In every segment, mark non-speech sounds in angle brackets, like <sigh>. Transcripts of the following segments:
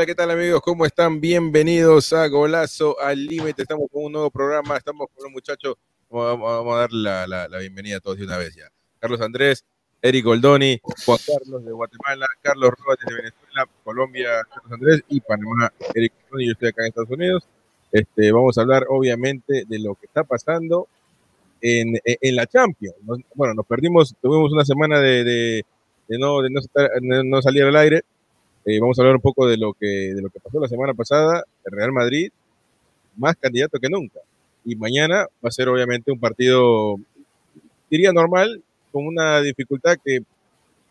Hola, ¿qué tal amigos? ¿Cómo están? Bienvenidos a Golazo al Límite. Estamos con un nuevo programa, estamos con los muchachos. Vamos, a dar la, bienvenida a todos de una vez ya. Carlos Andrés, Eric Goldoni, Juan Carlos de Guatemala, Carlos Rojas de Venezuela, Colombia, Carlos Andrés y Panamá, Eric Goldoni. Yo estoy acá en Estados Unidos. Este, vamos a hablar obviamente de lo que está pasando en, la Champions. bueno, nos perdimos, tuvimos una semana de, no, no salir al aire eh, vamos a hablar un poco de lo, que, de lo que pasó la semana pasada. El Real Madrid, más candidato que nunca. Y mañana va a ser obviamente un partido, diría normal, con una dificultad que,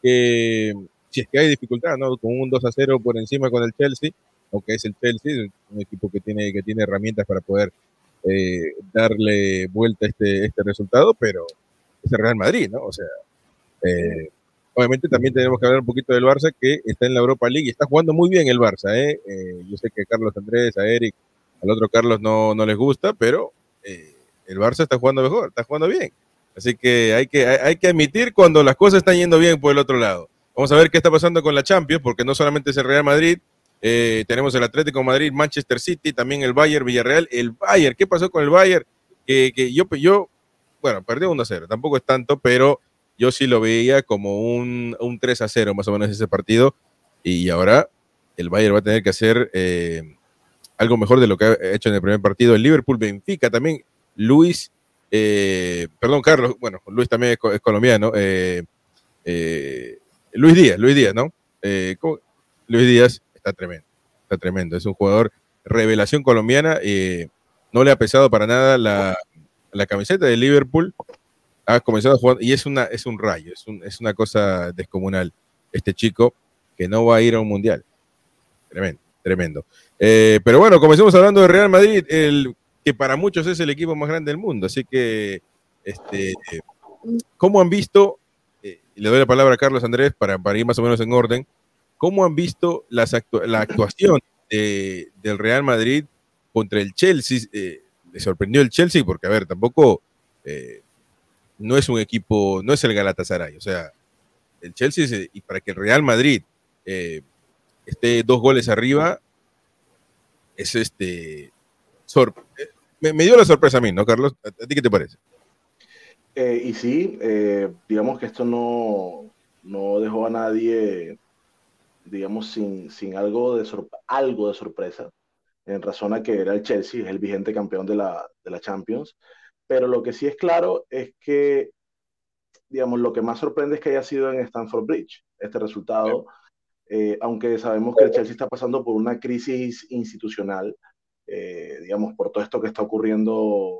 si es que hay dificultad, ¿no? Con un 2 a 0 por encima con el Chelsea, aunque es el Chelsea, un equipo que tiene, que tiene herramientas para poder eh, darle vuelta a este, este resultado, pero es el Real Madrid, ¿no? O sea, eh, obviamente también tenemos que hablar un poquito del Barça, que está en la Europa League y está jugando muy bien el Barça. ¿eh? eh yo sé que Carlos Andrés, a Eric, al otro Carlos no, no les gusta, pero eh, el Barça está jugando mejor, está jugando bien. Así que hay, que hay, que admitir cuando las cosas están yendo bien por el otro lado. Vamos a ver qué está pasando con la Champions, porque no solamente es el Real Madrid, eh, tenemos el Atlético Madrid, Manchester City, también el Bayern, Villarreal, el Bayern. ¿Qué pasó con el Bayern? Que, yo, yo, bueno, perdió 1 0, tampoco es tanto, pero yo sí lo veía como un, un 3 a 0 más o menos ese partido. Y ahora el Bayern va a tener que hacer eh, algo mejor de lo que ha hecho en el primer partido. El Liverpool Benfica también. Luis, eh, perdón, Carlos, bueno, Luis también es, colombiano. Eh, Luis Díaz, Luis Díaz, ¿no? Luis Díaz está tremendo, está tremendo. Es un jugador revelación colombiana. no le ha pesado para nada la, la camiseta de Liverpool ha comenzado jugar y es, una, es un rayo, es, es una cosa descomunal este chico que no va a ir a un mundial. Tremendo, tremendo. Eh, pero bueno, comencemos hablando de Real Madrid, el, que para muchos es el equipo más grande del mundo. Así que, este, ¿cómo han visto? Eh, le doy la palabra a Carlos Andrés para, para ir más o menos en orden. ¿Cómo han visto la actuación del Real Madrid contra el Chelsea? Eh, ¿Le sorprendió el Chelsea? Porque, a ver, tampoco no es un equipo, no es el Galatasaray. O sea, el Chelsea, y para que el Real Madrid eh, esté dos goles arriba, es este. Eh, me, dio la sorpresa a mí, ¿no, Carlos? ¿A, ti qué te parece? Eh, y sí, digamos que esto no, no dejó a nadie, digamos, sin, sin algo, de algo de sorpresa, en razón a que era el Chelsea, es el vigente campeón de la, de la Champions pero lo que sí es claro es que, digamos, lo que más sorprende es que haya sido en Stanford Bridge este resultado, eh, aunque sabemos que el Chelsea está pasando por una crisis institucional, eh, digamos, por todo esto que está ocurriendo,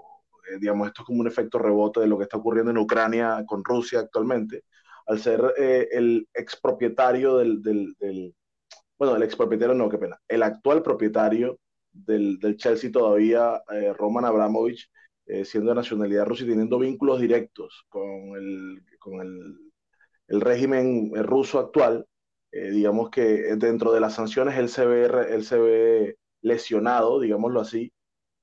eh, digamos, esto es como un efecto rebote de lo que está ocurriendo en Ucrania con Rusia actualmente, al ser el expropietario del, del, del, bueno, el expropietario no, qué pena, el actual propietario del, del Chelsea todavía, Roman Abramovich, eh, siendo de nacionalidad rusa y teniendo vínculos directos con el, con el, el régimen ruso actual, eh, digamos que dentro de las sanciones él se ve, él se ve lesionado, digámoslo así,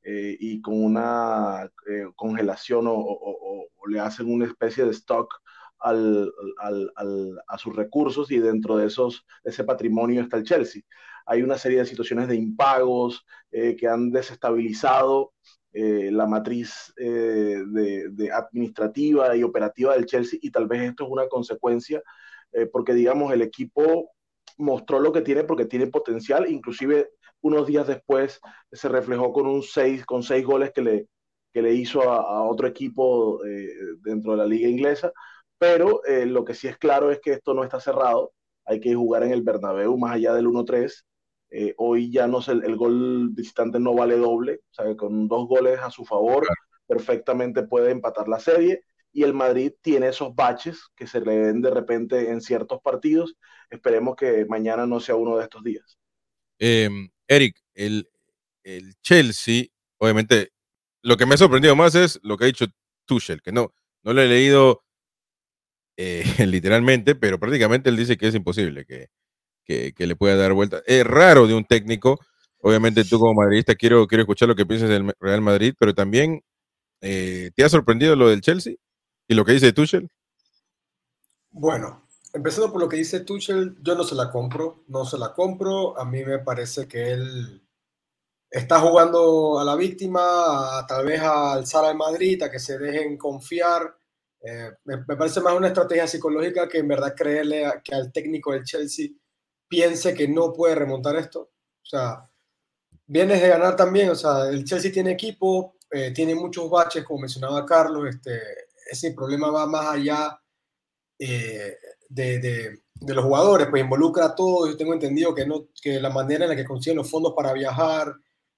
eh, y con una congelación o, o, o, le hacen una especie de stock al, al, al, a sus recursos y dentro de esos, ese patrimonio está el Chelsea. Hay una serie de situaciones de impagos que han desestabilizado eh, la matriz eh, de, administrativa y operativa del Chelsea y tal vez esto es una consecuencia eh, porque digamos el equipo mostró lo que tiene porque tiene potencial, inclusive unos días después se reflejó con un 6 con seis goles que le, que le hizo a, otro equipo dentro de la liga inglesa, pero lo que sí es claro es que esto no está cerrado, hay que jugar en el Bernabéu más allá del 1-3 eh, hoy ya no sé, el, gol visitante no vale doble, o sea, con dos goles a su favor perfectamente puede empatar la serie y el Madrid tiene esos baches que se le ven de repente en ciertos partidos. Esperemos que mañana no sea uno de estos días. Em, Eric, el, el, Chelsea, obviamente, lo que me ha sorprendido más es lo que ha dicho Tuchel, que no, no lo he leído eh, <laughs> literalmente, pero prácticamente él dice que es imposible, que, que, le pueda dar vuelta. Es raro de un técnico. Obviamente tú como madridista quiero, quiero escuchar lo que piensas del Real Madrid, pero también eh, ¿te ha sorprendido lo del Chelsea y lo que dice Tuchel? Bueno, empezando por lo que dice Tuchel, yo no se la compro, no se la compro. A mí me parece que él está jugando a la víctima, tal vez a alzar al Madrid, a que se dejen confiar. Eh, me, parece más una estrategia psicológica que en verdad creerle que al técnico del Chelsea piense que no puede remontar esto. O sea, vienes de ganar también, o sea, el Chelsea tiene equipo, eh, tiene muchos baches, como mencionaba Carlos, este, ese problema va más allá eh, de, de, los jugadores, pues involucra a todos, yo tengo entendido que, no, que la manera en la que consiguen los fondos para viajar,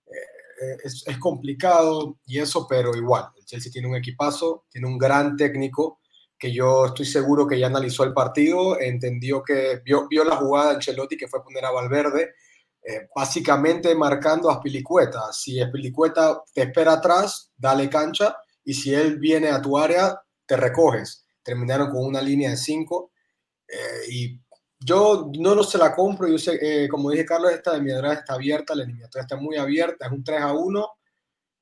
eh, es, complicado y eso, pero igual, el Chelsea tiene un equipazo, tiene un gran técnico que yo estoy seguro que ya analizó el partido, entendió que vio, vio la jugada de Ancelotti que fue poner a Valverde, eh, básicamente marcando a Spilicueta. Si Spilicueta te espera atrás, dale cancha y si él viene a tu área, te recoges. Terminaron con una línea de cinco eh, y yo no, no se la compro. Yo sé, eh, como dije Carlos, esta eliminatoria está abierta, la eliminatoria está muy abierta, es un 3 a 1,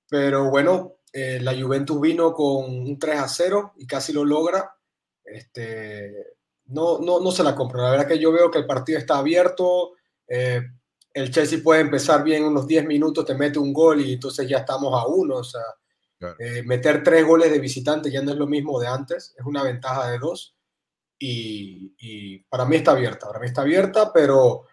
pero bueno, eh, la Juventus vino con un 3 a 0 y casi lo logra. Este, no, no, no se la compro. La verdad que yo veo que el partido está abierto. Eh, el Chelsea puede empezar bien unos 10 minutos, te mete un gol y entonces ya estamos a uno. O sea, claro. eh, meter tres goles de visitante ya no es lo mismo de antes, es una ventaja de dos. Y, y, para mí está abierta, para mí está abierta, pero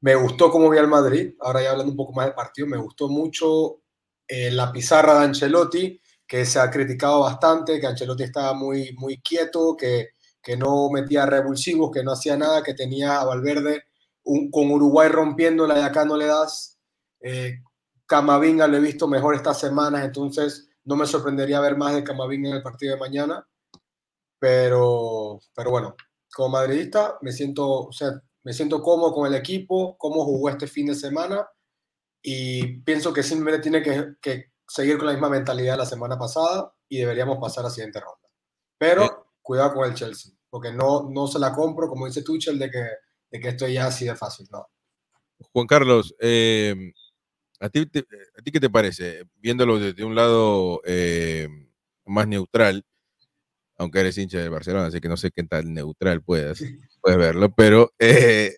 me gustó cómo vi al Madrid. Ahora ya hablando un poco más del partido, me gustó mucho eh, la pizarra de Ancelotti, que se ha criticado bastante, que Ancelotti estaba muy, muy quieto, que, que no metía revulsivos, que no hacía nada, que tenía a Valverde un, con Uruguay rompiéndola y acá no le das. Eh, Camavinga lo he visto mejor estas semanas, entonces no me sorprendería ver más de Camavinga en el partido de mañana. Pero, pero bueno, como madridista me siento, o sea, me siento cómodo con el equipo, cómo jugó este fin de semana y pienso que simplemente tiene que, que, seguir con la misma mentalidad de la semana pasada y deberíamos pasar a la siguiente ronda. Pero eh. cuidado con el Chelsea, porque no, no se la compro, como dice Tuchel, de que, de que esto ya así de fácil, no. Juan Carlos, eh, ¿a, ti, te, ¿a ti qué te parece? Viéndolo desde un lado eh, más neutral, aunque eres hincha de Barcelona, así que no sé qué tan neutral puedas, puedes verlo, pero eh,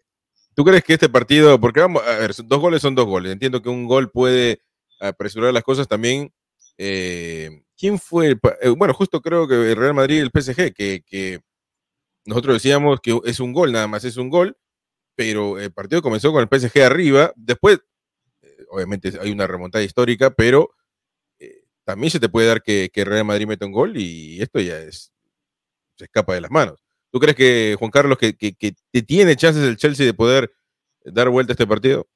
¿Tú crees que este partido, porque vamos, a ver, dos goles son dos goles, entiendo que un gol puede apresurar las cosas también. Eh, ¿Quién fue? El, eh, bueno, justo creo que el Real Madrid y el PSG, que, que, nosotros decíamos que es un gol, nada más es un gol, pero el partido comenzó con el PSG arriba, después, eh, obviamente hay una remontada histórica, pero eh, también se te puede dar que, que Real Madrid meta un gol y esto ya es, se escapa de las manos. ¿Tú crees que, Juan Carlos, que, que, que, tiene chances el Chelsea de poder dar vuelta a este partido?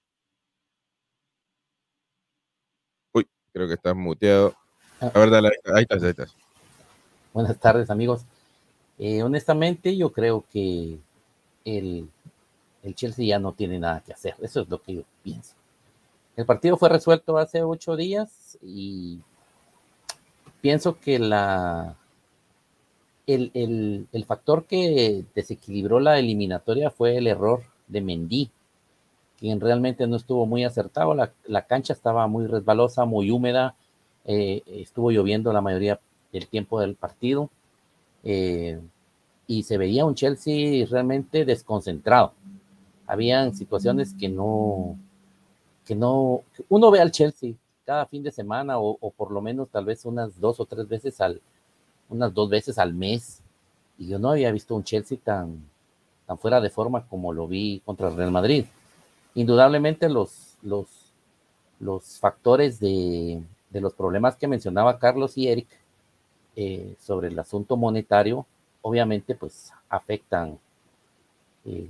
Uy, creo que estás muteado. A ver, dale, ahí estás, ahí estás. Buenas tardes, amigos. Eh, honestamente, yo creo que el, el Chelsea ya no tiene nada que hacer. Eso es lo que yo pienso. El partido fue resuelto hace ocho días y pienso que la, el, factor que desequilibró la eliminatoria fue el error de Mendy, quien realmente no estuvo muy acertado. La, la cancha estaba muy resbalosa, muy húmeda, eh, estuvo lloviendo la mayoría del tiempo del partido eh, y se veía un Chelsea realmente desconcentrado. Habían situaciones que no, que no, uno ve al Chelsea cada fin de semana o, o por lo menos tal vez unas dos o tres veces al, unas dos veces al mes y yo no había visto un Chelsea tan, tan fuera de forma como lo vi contra el Real Madrid. Indudablemente los, los, los factores de, de los problemas que mencionaba Carlos y Eric eh, sobre el asunto monetario, obviamente pues afectan, eh,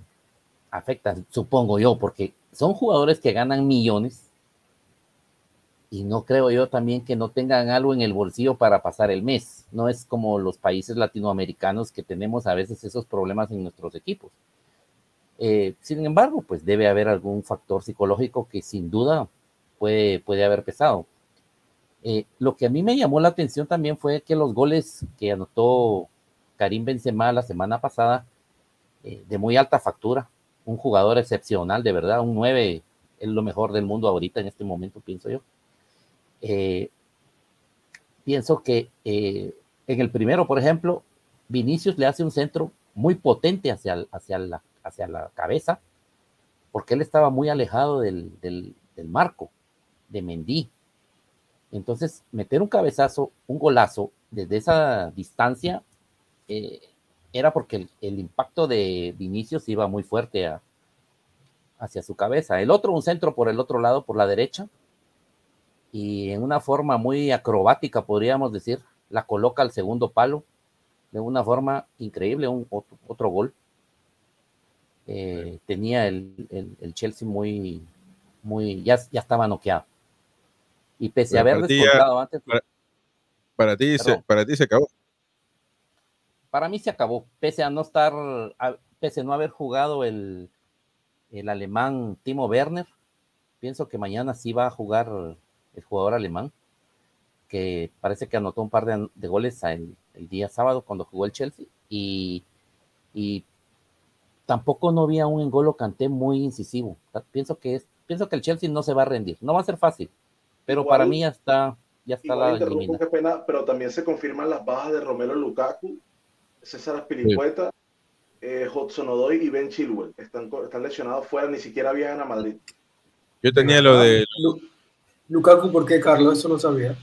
afectan, supongo yo, porque son jugadores que ganan millones y no creo yo también que no tengan algo en el bolsillo para pasar el mes. No es como los países latinoamericanos que tenemos a veces esos problemas en nuestros equipos. Eh, sin embargo, pues debe haber algún factor psicológico que sin duda puede, puede haber pesado. Eh, lo que a mí me llamó la atención también fue que los goles que anotó Karim Benzema la semana pasada, eh, de muy alta factura, un jugador excepcional, de verdad, un 9 es lo mejor del mundo ahorita en este momento, pienso yo eh, pienso que eh, en el primero, por ejemplo, Vinicius le hace un centro muy potente hacia, hacia, la, hacia la cabeza, porque él estaba muy alejado del, del, marco de Mendy. Entonces, meter un cabezazo, un golazo desde esa distancia, eh, era porque el, impacto de Vinicius iba muy fuerte hacia su cabeza. El otro, un centro por el otro lado, por la derecha, y en una forma muy acrobática, podríamos decir, la coloca al segundo palo de una forma increíble, un otro, gol. Eh, tenía el, Chelsea muy, muy, ya, ya estaba noqueado. Y pese a haber descontado antes. Para, ti se, para ti se acabó. Para mí se acabó, pese a no estar, pese a no haber jugado el, el alemán Timo Werner. Pienso que mañana sí va a jugar el jugador alemán, que parece que anotó un par de, goles el, día sábado cuando jugó el Chelsea. Y, y tampoco no había un engolo canté muy incisivo. Pienso que es, pienso que el Chelsea no se va a rendir. No va a ser fácil, pero para mí ya está, ya está la pena, pero también se confirman las bajas de Romero Lukaku, César Aspilicueta, eh, Hudson Odoy y Ben Chilwell. Están, están lesionados fuera, ni siquiera viajan a Madrid. Yo tenía lo de Lukaku, ¿por qué, Carlos? Eso no sabía.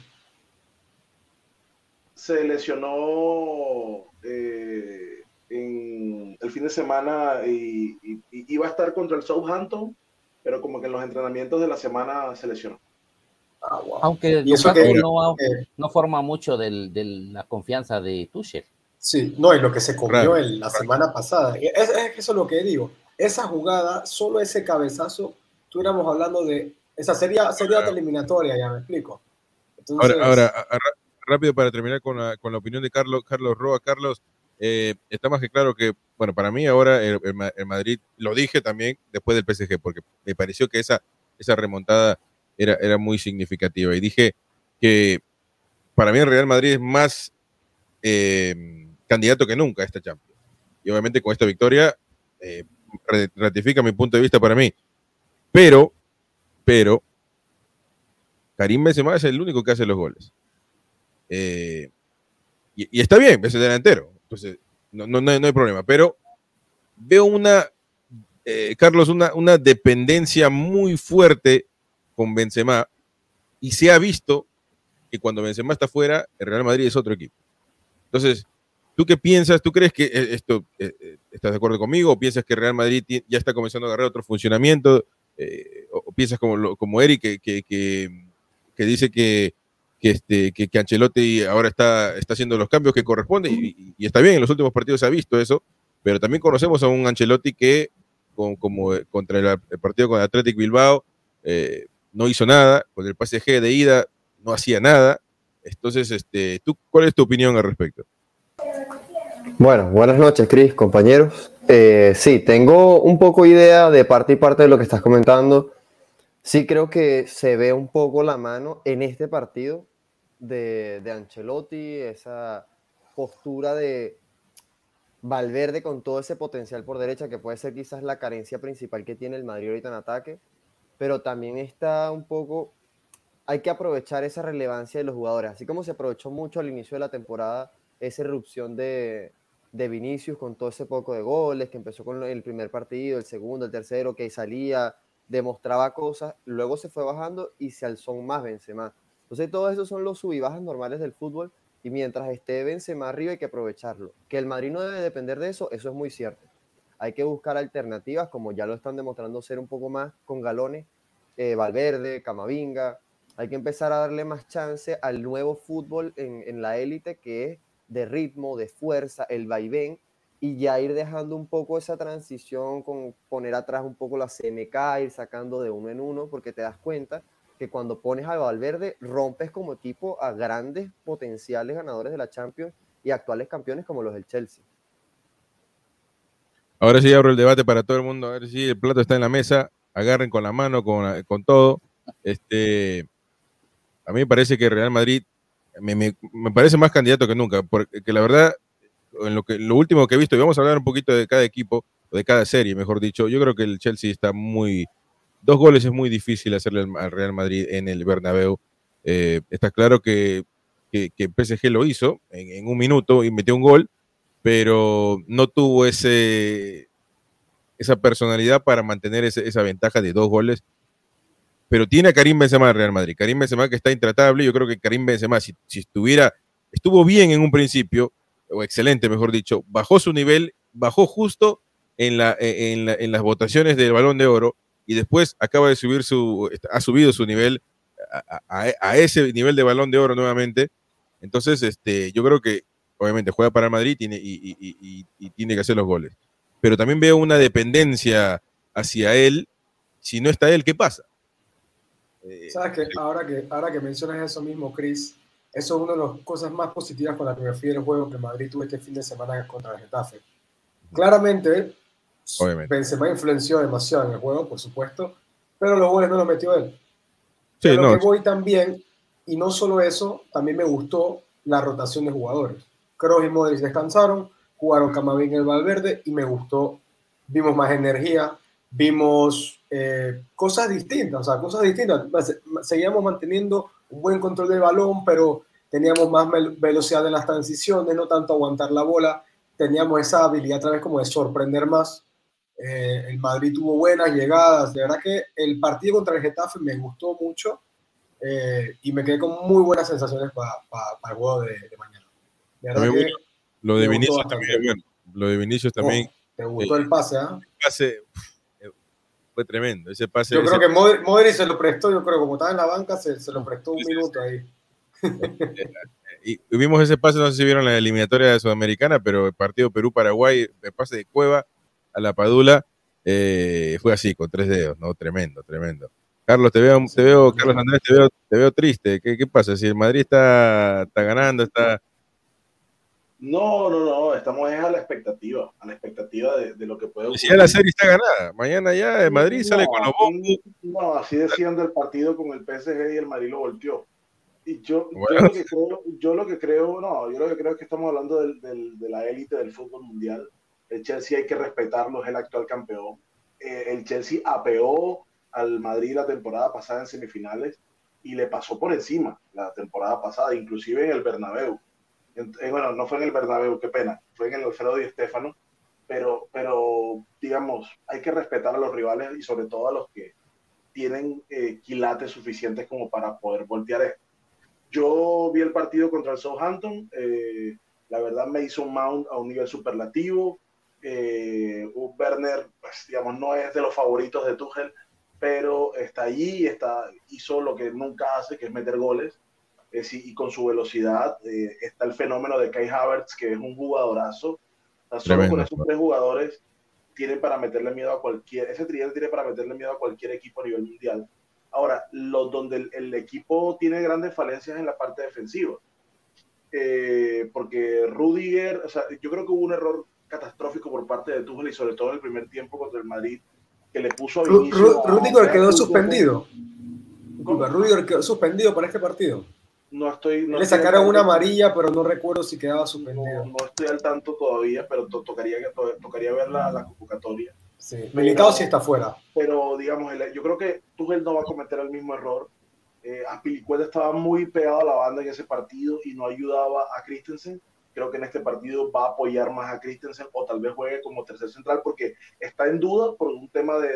Se lesionó eh, en el fin de semana y, iba a estar contra el Southampton, pero como que en los entrenamientos de la semana se lesionó. Ah, Aunque Lukaku no, no, forma mucho de la confianza de Tuchel. Sí, no, y lo que se comió en la semana pasada. Es, es, eso lo que digo. Esa jugada, solo ese cabezazo, estuviéramos hablando de esa sería, sería otra eliminatoria, ya me explico. ahora, rápido para terminar con la, con la, opinión de Carlos, Carlos Roa. Carlos, eh, está más que claro que, bueno, para mí ahora el, Madrid, lo dije también después del PSG, porque me pareció que esa, esa remontada era, era muy significativa. Y dije que para mí el Real Madrid es más eh, candidato que nunca a esta Champions. Y obviamente con esta victoria eh, ratifica mi punto de vista para mí. Pero pero Karim Benzema es el único que hace los goles. Eh, y, está bien, es el delantero, entonces no, no, hay problema, pero veo una, eh, Carlos, una, una dependencia muy fuerte con Benzema y se ha visto que cuando Benzema está fuera, el Real Madrid es otro equipo. Entonces, ¿tú qué piensas? ¿Tú crees que eh, esto, estás de acuerdo conmigo o piensas que Real Madrid ya está comenzando a agarrar otro funcionamiento? Eh, o, piensas como, como Eric, que, que, que, dice que, que, este, que, que, Ancelotti ahora está, está haciendo los cambios que corresponden, y, está bien, en los últimos partidos se ha visto eso, pero también conocemos a un Ancelotti que, con, como contra el, partido con Athletic Bilbao, eh, no hizo nada, con el PSG de ida no hacía nada. Entonces, este, ¿tú, ¿cuál es tu opinión al respecto? Bueno, buenas noches, Cris, compañeros. Eh, sí, tengo un poco idea de parte y parte de lo que estás comentando. Sí creo que se ve un poco la mano en este partido de, de Ancelotti, esa postura de Valverde con todo ese potencial por derecha, que puede ser quizás la carencia principal que tiene el Madrid ahorita en ataque, pero también está un poco, hay que aprovechar esa relevancia de los jugadores, así como se aprovechó mucho al inicio de la temporada esa erupción de, de Vinicius con todo ese poco de goles, que empezó con el primer partido, el segundo, el tercero, que salía, demostraba cosas, luego se fue bajando y se alzó más Benzema. Entonces todos esos son los sub normales del fútbol y mientras esté Benzema arriba hay que aprovecharlo. Que el Madrid no debe depender de eso, eso es muy cierto. Hay que buscar alternativas, como ya lo están demostrando ser un poco más con galones, eh, Valverde, Camavinga. Hay que empezar a darle más chance al nuevo fútbol en, en la élite que es de ritmo, de fuerza, el vaivén, y ya ir dejando un poco esa transición con poner atrás un poco la CMK, ir sacando de uno en uno, porque te das cuenta que cuando pones a Valverde rompes como equipo a grandes potenciales ganadores de la Champions y actuales campeones como los del Chelsea. Ahora sí abro el debate para todo el mundo, a ver si el plato está en la mesa, agarren con la mano, con, con todo. Este, a mí me parece que Real Madrid me, parece más candidato que nunca, porque la verdad, en lo, que, lo último que he visto, y vamos a hablar un poquito de cada equipo, de cada serie, mejor dicho, yo creo que el Chelsea está muy... Dos goles es muy difícil hacerle al Real Madrid en el Bernabéu. Eh, está claro que, que, PSG lo hizo en, un minuto y metió un gol, pero no tuvo ese, esa personalidad para mantener esa ventaja de dos goles. Pero tiene a Karim Benzema el Real Madrid. Karim Benzema que está intratable. Yo creo que Karim Benzema, si, si estuviera, estuvo bien en un principio, o excelente, mejor dicho, bajó su nivel, bajó justo en, la, en, las votaciones del Balón de Oro y después acaba de subir su, ha subido su nivel a, ese nivel de Balón de Oro nuevamente. Entonces, este, yo creo que obviamente juega para Madrid tiene, y, y tiene que hacer los goles pero también veo una dependencia hacia él. Si no está él, ¿qué pasa? Eh, Sabes que ahora, que ahora que mencionas eso mismo, Chris, eso es una de las cosas más positivas con la que me refiero el juego que Madrid tuvo este fin de semana contra el Getafe. Claramente, Obviamente. Benzema influenció demasiado en el juego, por supuesto, pero los goles no los metió él. Sí, pero no. que voy también, y no solo eso, también me gustó la rotación de jugadores. Kroos y Modric descansaron, jugaron Camavinga y el Valverde y me gustó. Vimos más energía, vimos eh, cosas distintas, o sea, cosas distintas. Seguíamos manteniendo un buen control del balón, pero teníamos más velocidad en las transiciones, no tanto aguantar la bola. Teníamos esa habilidad otra vez como de sorprender más. Eh, el Madrid tuvo buenas llegadas. De verdad que el partido contra el Getafe me gustó mucho eh, y me quedé con muy buenas sensaciones para el juego de, mañana. De verdad que, lo de Vinicius también, Lo de Vinicius también. ¿Te gustó el pase, ah? El pase eh, fue tremendo. Ese pase. Yo creo que Modric, se lo prestó, yo creo, como estaba en la banca, se, se lo prestó un minuto ahí. y vimos ese pase, no sé si vieron la eliminatoria Sudamericana, pero el partido Perú-Paraguay, el pase de Cueva a la Padula, eh, fue así, con tres dedos, ¿no? Tremendo, tremendo. Carlos, te veo, te veo, Carlos Andrés, te veo, te veo triste. ¿Qué, ¿Qué, pasa? Si el Madrid está, está ganando, está, no, no, no, estamos a la expectativa, a la expectativa de, lo que puede ocurrir. Ya la serie está ganada, mañana ya el Madrid sale con los bombos. No, así decían del partido con el PSG y el Madrid lo volteó. Y yo, yo, lo que creo, yo lo que creo, no, yo lo que creo es que estamos hablando del, del, de la élite del fútbol mundial. El Chelsea hay que respetarlo, es el actual campeón. Eh, el Chelsea apeó al Madrid la temporada pasada en semifinales y le pasó por encima la temporada pasada, inclusive en el Bernabéu eh, bueno, no fue en el Bernabéu, qué pena, fue en el Alfredo Di Stéfano, pero, pero digamos, hay que respetar a los rivales y sobre todo a los que tienen eh, quilates suficientes como para poder voltear esto. Yo vi el partido contra el Southampton, eh, la verdad un mount a un nivel superlativo. Eh, Werner, pues, digamos, no es de los favoritos de Tuchel, pero está allí, está, hizo lo que nunca hace, que es meter goles y con su velocidad eh, está el fenómeno de Kai Havertz, que es un jugadorazo. solo con esos tres jugadores tiene para meterle miedo a cualquier, ese tridente tiene para meterle miedo a cualquier equipo a nivel mundial. Ahora, los donde el, equipo tiene grandes falencias en la parte defensiva. Eh, porque Rudiger, o sea, yo creo que hubo un error catastrófico por parte de Tuchel y sobre todo en el primer tiempo contra el Madrid, que le puso a Rudiger quedó suspendido. Rudiger quedó suspendido para este partido no estoy. Le sacaron una amarilla, pero no recuerdo si quedaba suspendido. No, estoy al tanto todavía, pero tocaría, tocaría ver la, convocatoria. Sí, Militado sí está fuera. Pero digamos, yo creo que Tuchel no va a cometer el mismo error. Eh, Aspilicueta estaba muy pegado a la banda en ese partido y no ayudaba a Christensen. Creo que en este partido va a apoyar más a Christensen o tal vez juegue como tercer central porque está en duda por un tema de,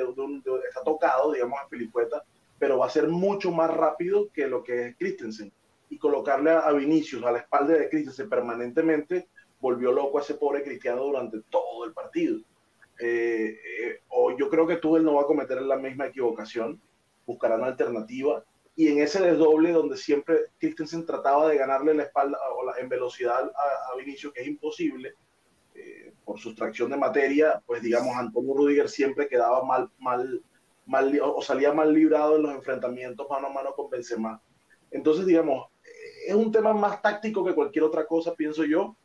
está tocado, digamos, Aspilicueta, pero va a ser mucho más rápido que lo que es Christensen y colocarle a, Vinicius a la espalda de Cristian permanentemente volvió loco a ese pobre Cristiano durante todo el partido. Eh, eh, o yo creo que Tuchel no va a cometer la misma equivocación, buscarán una alternativa y en ese desdoble donde siempre Christensen trataba de ganarle la espalda o la, en velocidad a, Vinicius, que es imposible eh, por sustracción de materia, pues digamos Antonio Rudiger siempre quedaba mal, mal, mal o salía mal librado en los enfrentamientos mano a mano con Benzema. Entonces, digamos, es un tema más táctico que cualquier otra cosa, pienso yo.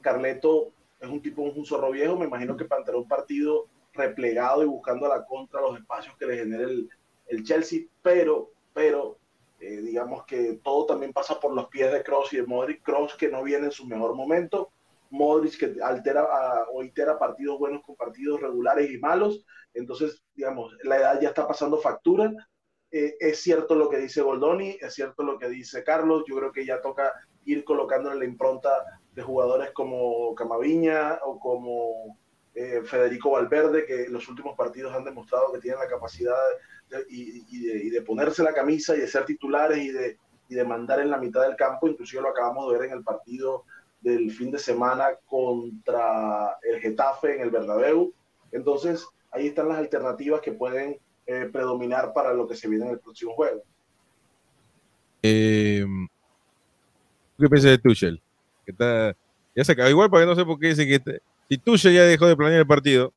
Carleto es un tipo, un zorro viejo, me imagino que tener un partido replegado y buscando a la contra los espacios que le genere el, el Chelsea, pero, pero eh, digamos que todo también pasa por los pies de Cross y de Modric. Cross que no viene en su mejor momento, Modric que altera o itera partidos buenos con partidos regulares y malos. Entonces, digamos, la edad ya está pasando factura eh, es cierto lo que dice Goldoni, es cierto lo que dice Carlos, yo creo que ya toca ir colocándole la impronta de jugadores como Camaviña o como eh, Federico Valverde, que en los últimos partidos han demostrado que tienen la capacidad de, y, de, ponerse la camisa y de ser titulares y de, y de mandar en la mitad del campo. Inclusive lo acabamos de ver en el partido del fin de semana contra el Getafe en el Bernabéu. Entonces, ahí están las alternativas que pueden eh, predominar para lo que se viene en el próximo juego. Eh, ¿Qué piensas de Tuchel? Que está, ya se acaba. Igual, porque no sé por qué dice que si Tuchel ya dejó de planear el partido,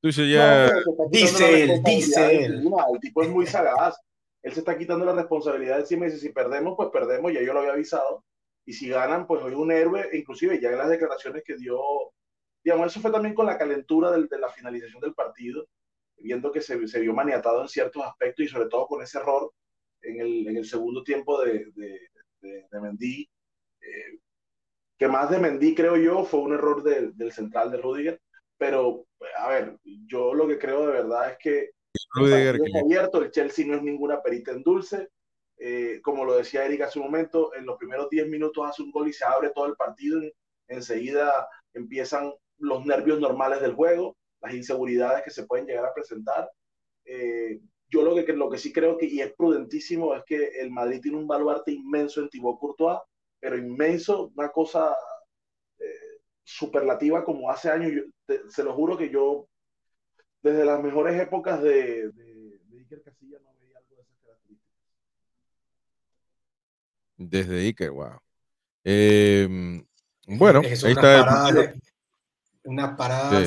Tuchel ya. dice él, dice él. El tipo es muy sagaz. Él se está quitando la responsabilidad encima y dice: si perdemos, pues perdemos. Ya yo lo había avisado. Y si ganan, pues hoy un héroe. Inclusive, ya en las declaraciones que dio, digamos, eso fue también con la calentura de la finalización del partido, viendo que se, se, vio maniatado en ciertos aspectos y sobre todo con ese error en el, en el segundo tiempo de, de, de, Mendy. Eh, que más de Mendy, creo yo, fue un error del central de Rudiger. Pero, a ver, yo lo que creo de verdad es que Rudiger, el, abierto, el Chelsea no es ninguna perita en dulce. Eh, como lo decía Erika hace un momento, en los primeros 10 minutos hace un gol y se abre todo el partido. Enseguida empiezan los nervios normales del juego, las inseguridades que se pueden llegar a presentar. Eh, yo lo que, lo que sí creo que, y es prudentísimo, es que el Madrid tiene un baluarte inmenso en Thibaut Courtois, pero inmenso, una cosa eh, superlativa como hace años. se lo juro que yo, desde las mejores épocas de, de, Iker Casillas, no veía algo de esas características. Desde Iker, wow. Eh, bueno, ahí está una parada.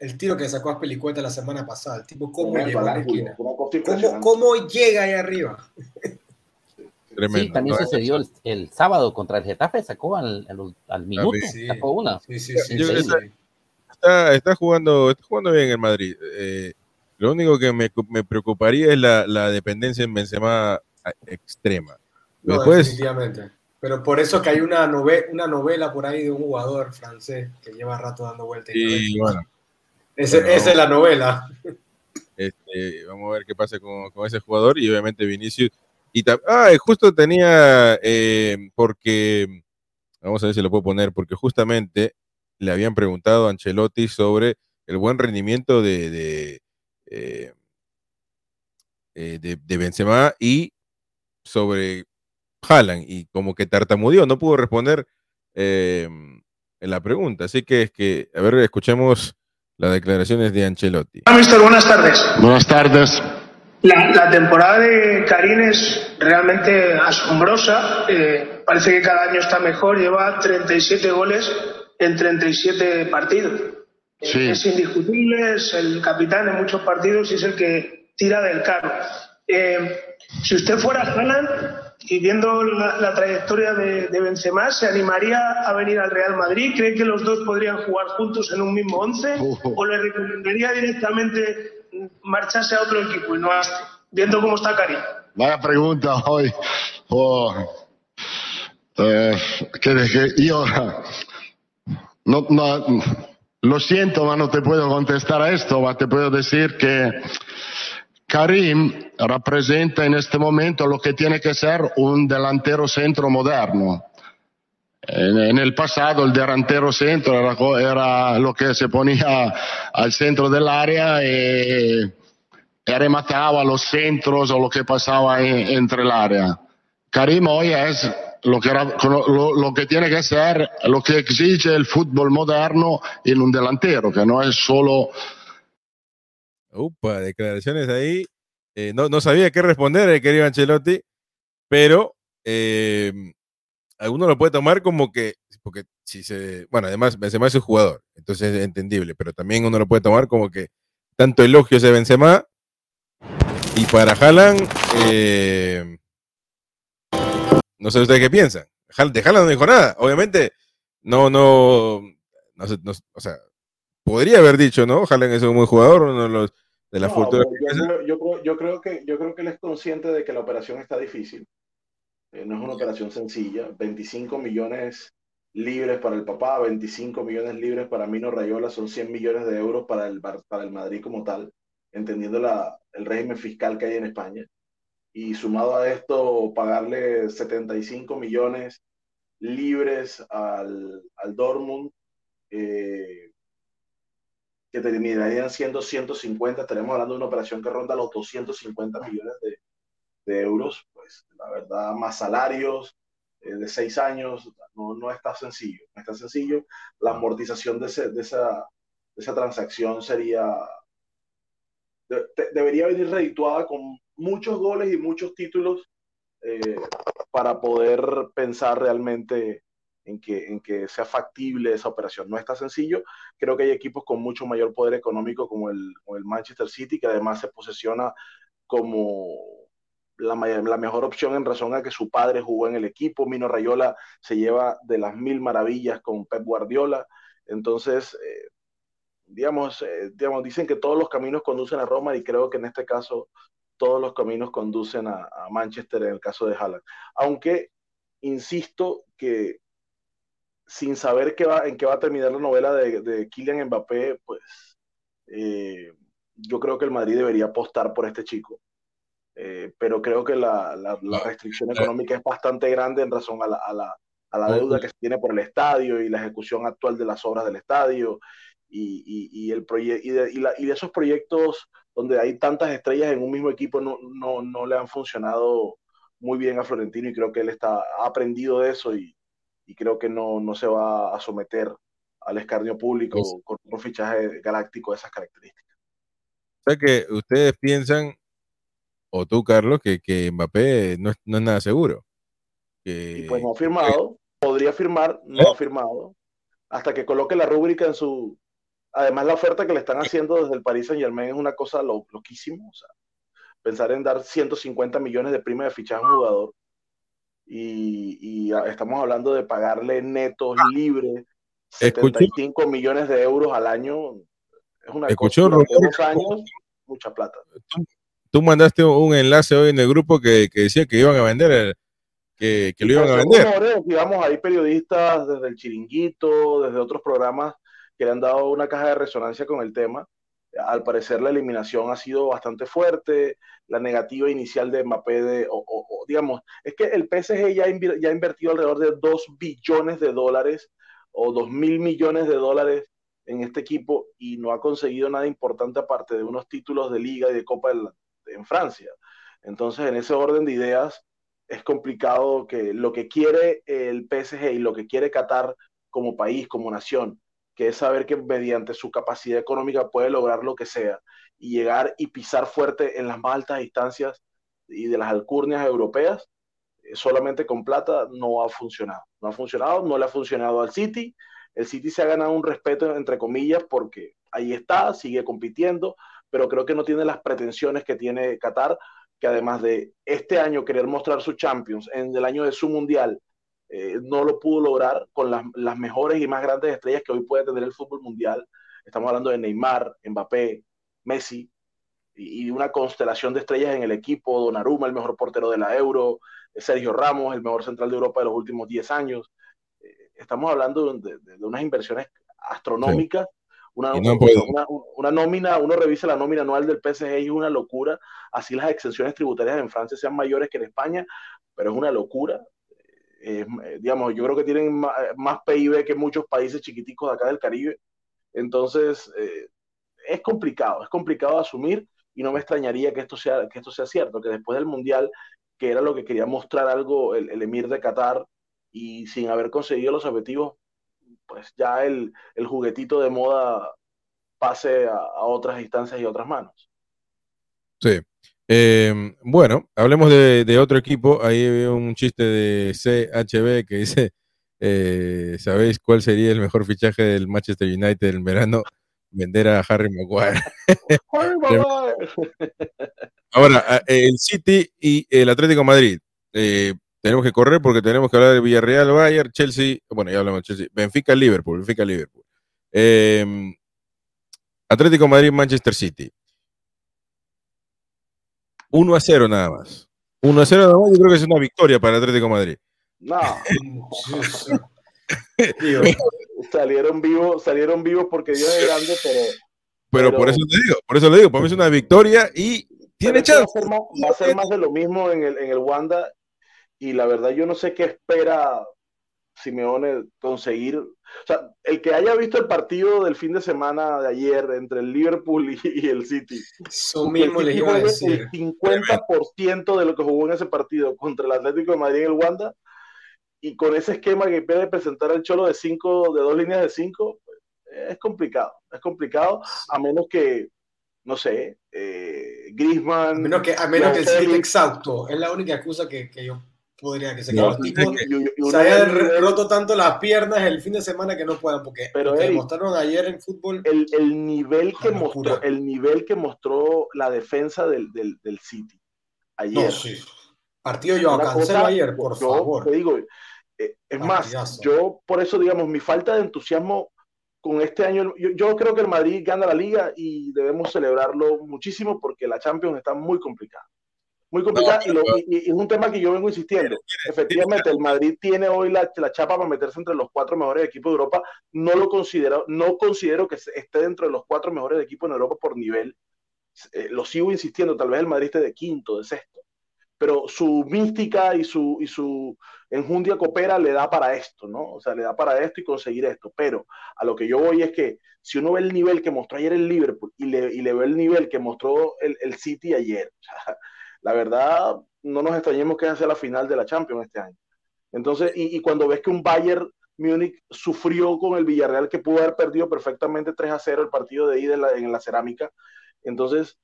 El tiro que sacó a Pelicueta la semana pasada, el tipo cómo llegó a la esquina. ¿Cómo, llega ahí arriba? Sí, también sucedió el, sábado contra el Getafe, sacó al, al, minuto, sacó una. Sí, sí, sí. Está, está, jugando, está jugando bien el Madrid. Eh, lo único que me, me preocuparía es la, la, dependencia en Benzema extrema. Después, definitivamente. Pero por eso que hay una, novela, una novela por ahí de un jugador francés que lleva rato dando vueltas. Y bueno. esa es la novela. Este, vamos a ver qué pasa con, con, ese jugador y obviamente Vinicius. Y ah, justo tenía, eh, porque, vamos a ver si lo puedo poner, porque justamente le habían preguntado a Ancelotti sobre el buen rendimiento de, de, eh, eh de, de Benzema y sobre Jalan y como que tartamudeó, no pudo responder eh, en la pregunta. Así que es que, a ver, escuchemos las declaraciones de Ancelotti. Mister, buenas tardes. Buenas tardes. La, temporada de Karim es realmente asombrosa. Eh, parece que cada año está mejor. Lleva 37 goles en 37 partidos. Sí. Es indiscutible, es el capitán en muchos partidos y es el que tira del carro. Eh, si usted fuera Haaland, y viendo la, trayectoria de, de, Benzema, ¿se animaría a venir al Real Madrid? ¿Cree que los dos podrían jugar juntos en un mismo once? ¿O le recomendaría directamente marcharse a otro equipo y no a este? Viendo cómo está Karim. Vaya pregunta hoy. Oh. Eh, que, yo no, no, lo siento, no te puedo contestar a esto, te puedo decir que Karim representa en este momento lo que tiene que ser un delantero centro moderno. En, el pasado el delantero centro era, lo que se ponía al centro del área y, remataba los centros o lo que pasaba entre el área. Karim hoy es lo que, lo que tiene que ser, lo que exige el fútbol moderno en un delantero, que no es solo Upa, declaraciones ahí. Eh, no, no, sabía qué responder el querido Ancelotti, pero eh, alguno lo puede tomar como que, porque si se, bueno, además Benzema es un jugador, entonces es entendible, pero también uno lo puede tomar como que tanto elogios de Benzema y para Haaland, eh, no sé ustedes qué piensan. De Haaland no dijo nada, obviamente, no, no, no, no o sea, podría haber dicho, ¿no? Haaland es un buen jugador, uno de los de la no, yo, yo, creo que, yo creo que él es consciente de que la operación está difícil. Eh, no es una operación sencilla. 25 millones libres para el papá, 25 millones libres para Mino Rayola, son 100 millones de euros para el, para el Madrid como tal, entendiendo la, el régimen fiscal que hay en España. Y sumado a esto, pagarle 75 millones libres al, al Dortmund, eh, que terminarían siendo 150, estaremos hablando de una operación que ronda los 250 millones de, de euros, pues la verdad, más salarios eh, de seis años, no, no está sencillo, no está sencillo. La amortización de, ese, de, esa, de esa transacción sería, debería venir redituada con muchos goles y muchos títulos eh, para poder pensar realmente en que, en que sea factible esa operación. No está sencillo. Creo que hay equipos con mucho mayor poder económico como el, como el Manchester City, que además se posesiona como la, la, mejor opción en razón a que su padre jugó en el equipo. Mino Rayola se lleva de las mil maravillas con Pep Guardiola. Entonces, eh, digamos, eh, digamos, dicen que todos los caminos conducen a Roma y creo que en este caso todos los caminos conducen a, Manchester en el caso de Haaland. Aunque, insisto que sin saber qué va, en qué va a terminar la novela de, de Kylian Mbappé, pues eh, yo creo que el Madrid debería apostar por este chico. Eh, pero creo que la, la, la, restricción económica es bastante grande en razón a la, a la, a la deuda que se tiene por el estadio y la ejecución actual de las obras del estadio y, y, y el y, de, y, la, y de esos proyectos donde hay tantas estrellas en un mismo equipo no, no, no le han funcionado muy bien a Florentino y creo que él está, ha aprendido de eso y, y creo que no, no se va a someter al escarnio público es. con un fichaje galáctico de esas características. O sea que ustedes piensan, o tú, Carlos, que, que Mbappé no es, no es nada seguro. Que, y pues no ha firmado, podría firmar, no ¿Eh? ha firmado, hasta que coloque la rúbrica en su... Además, la oferta que le están haciendo desde el Paris Saint Germain es una cosa lo, loquísima. O sea, pensar en dar 150 millones de prima de fichaje a un jugador y, y, estamos hablando de pagarle netos libres 75 millones de euros al año. Es una Escuchó, cosa de dos años, mucha plata. Tú, tú, mandaste un enlace hoy en el grupo que, que decía que iban a vender, que, que lo iban a vender. Rumores, digamos, hay periodistas desde el Chiringuito, desde otros programas que le han dado una caja de resonancia con el tema al parecer la eliminación ha sido bastante fuerte, la negativa inicial de Mbappé, o, digamos, es que el PSG ya, ya ha invertido alrededor de 2 billones de dólares o 2 mil millones de dólares en este equipo y no ha conseguido nada importante aparte de unos títulos de liga y de copa en, en Francia. Entonces, en ese orden de ideas, es complicado que lo que quiere el PSG y lo que quiere Qatar como país, como nación, que es saber que mediante su capacidad económica puede lograr lo que sea y llegar y pisar fuerte en las más altas distancias y de las alcurnias europeas, eh, solamente con plata no ha funcionado. No ha funcionado, no le ha funcionado al City. El City se ha ganado un respeto, entre comillas, porque ahí está, sigue compitiendo, pero creo que no tiene las pretensiones que tiene Qatar, que además de este año querer mostrar su Champions, en el año de su Mundial, eh, no lo pudo lograr con las, las, mejores y más grandes estrellas que hoy puede tener el fútbol mundial. Estamos hablando de Neymar, Mbappé, Messi y, y, una constelación de estrellas en el equipo, Donnarumma, el mejor portero de la Euro, Sergio Ramos, el mejor central de Europa de los últimos 10 años. Eh, estamos hablando de, de, de, unas inversiones astronómicas. Sí. Una, no una, una, nómina, uno revisa la nómina anual del PSG y es una locura. Así las exenciones tributarias en Francia sean mayores que en España, pero es una locura eh, digamos, yo creo que tienen más, PIB que muchos países chiquiticos de acá del Caribe. Entonces, eh, es complicado, es complicado asumir y no me extrañaría que esto, sea, que esto sea cierto, que después del Mundial, que era lo que quería mostrar algo el, el emir de Qatar y sin haber conseguido los objetivos, pues ya el, el juguetito de moda pase a, a otras instancias y otras manos. Sí, eh, bueno, hablemos de, de, otro equipo. Ahí veo un chiste de CHB que dice, eh, ¿sabéis cuál sería el mejor fichaje del Manchester United en verano? Vender a Harry Maguire. <laughs> Ahora, el City y el Atlético Madrid. Eh, tenemos que correr porque tenemos que hablar de Villarreal, Bayern, Chelsea. Bueno, ya hablamos de Chelsea. Benfica, Liverpool. Benfica, Liverpool. Eh, Atlético Madrid, Manchester City. 1 a 0 nada más. 1 a 0 nada más, yo creo que es una victoria para el Atlético Madrid. No. <laughs> salieron vivos, salieron vivos porque Dios es grande, pero, pero. Pero por eso te digo, por eso le digo, para mí es una victoria y tiene chance. Va a, ser más, va a ser más de lo mismo en el, en el Wanda y la verdad yo no sé qué espera Simeone conseguir, o sea, el que haya visto el partido del fin de semana de ayer entre el Liverpool y, el City, Eso mismo decir. el 50% de lo que jugó en ese partido contra el Atlético de Madrid en el Wanda, y con ese esquema que puede presentar el Cholo de cinco, de dos líneas de cinco, es complicado, es complicado, a menos que, no sé, eh, Griezmann... A menos que, a menos que el City exhausto, es la única excusa que, que yo podría que se no, se hayan roto tanto las piernas el fin de semana que no puedan porque pero demostraron ayer en fútbol el, el nivel que mostró el nivel que mostró la defensa del, del, del City ayer. no, sí. partido yo cancelo ayer por yo favor. te digo eh, es más yo por eso digamos mi falta de entusiasmo con este año yo, yo creo que el Madrid gana la liga y debemos celebrarlo muchísimo porque la Champions está muy complicada muy complicada y, es un tema que yo vengo insistiendo. Efectivamente, el Madrid tiene hoy la, la, chapa para meterse entre los cuatro mejores equipos de Europa. No lo considero, no considero que esté dentro de los cuatro mejores equipos en Europa por nivel. Eh, lo sigo insistiendo, tal vez el Madrid esté de quinto, de sexto. Pero su mística y su, y su enjundia copera le da para esto, ¿no? O sea, le da para esto y conseguir esto. Pero a lo que yo voy es que si uno ve el nivel que mostró ayer el Liverpool y le, y le ve el nivel que mostró el, el City ayer, <laughs> o sea, la verdad, no nos extrañemos que sea la final de la Champions este año. Entonces, y, cuando ves que un Bayern Múnich sufrió con el Villarreal, que pudo haber perdido perfectamente 3 a 0 el partido de ida en la, cerámica, entonces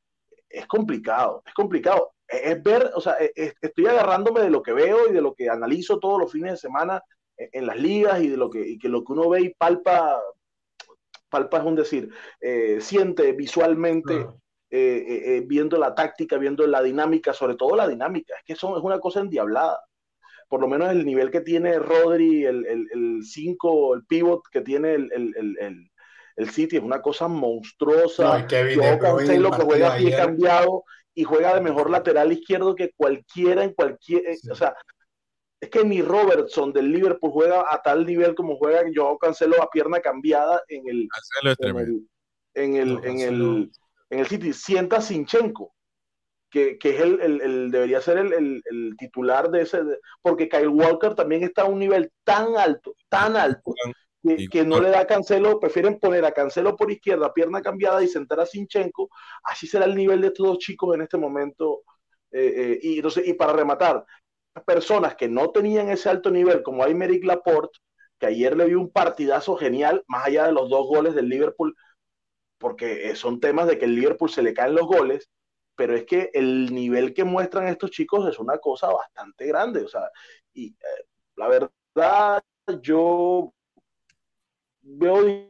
es complicado, es complicado. Es, ver, o sea, estoy agarrándome de lo que veo y de lo que analizo todos los fines de semana en, las ligas y de lo que, y que lo que uno ve y palpa, palpa es un decir, eh, siente visualmente. Eh, eh, viendo la táctica, viendo la dinámica, sobre todo la dinámica, es que eso es una cosa endiablada. Por lo menos el nivel que tiene Rodri, el 5, el, el, pivot que tiene el, el, el, City, es una cosa monstruosa. No, Yo Cancelo que juega pie cambiado y juega de mejor lateral izquierdo que cualquiera en cualquier. O sea, es que ni Robertson del Liverpool juega a tal nivel como juega yo Cancelo a pierna cambiada en el. en el, en el en el City, sienta Sinchenko, que, que es el, el, debería ser el, el, titular de ese, porque Kyle Walker también está a un nivel tan alto, tan alto, que, que, no le da Cancelo, prefieren poner a Cancelo por izquierda, pierna cambiada y sentar a Sinchenko, así será el nivel de estos dos chicos en este momento. Eh, eh, y, entonces, y para rematar, personas que no tenían ese alto nivel, como Aymeric Laporte, que ayer le dio un partidazo genial, más allá de los dos goles del Liverpool, porque eh, son temas de que el Liverpool se le caen los goles, pero es que el nivel que muestran estos chicos es una cosa bastante grande, o sea, y eh, la verdad yo veo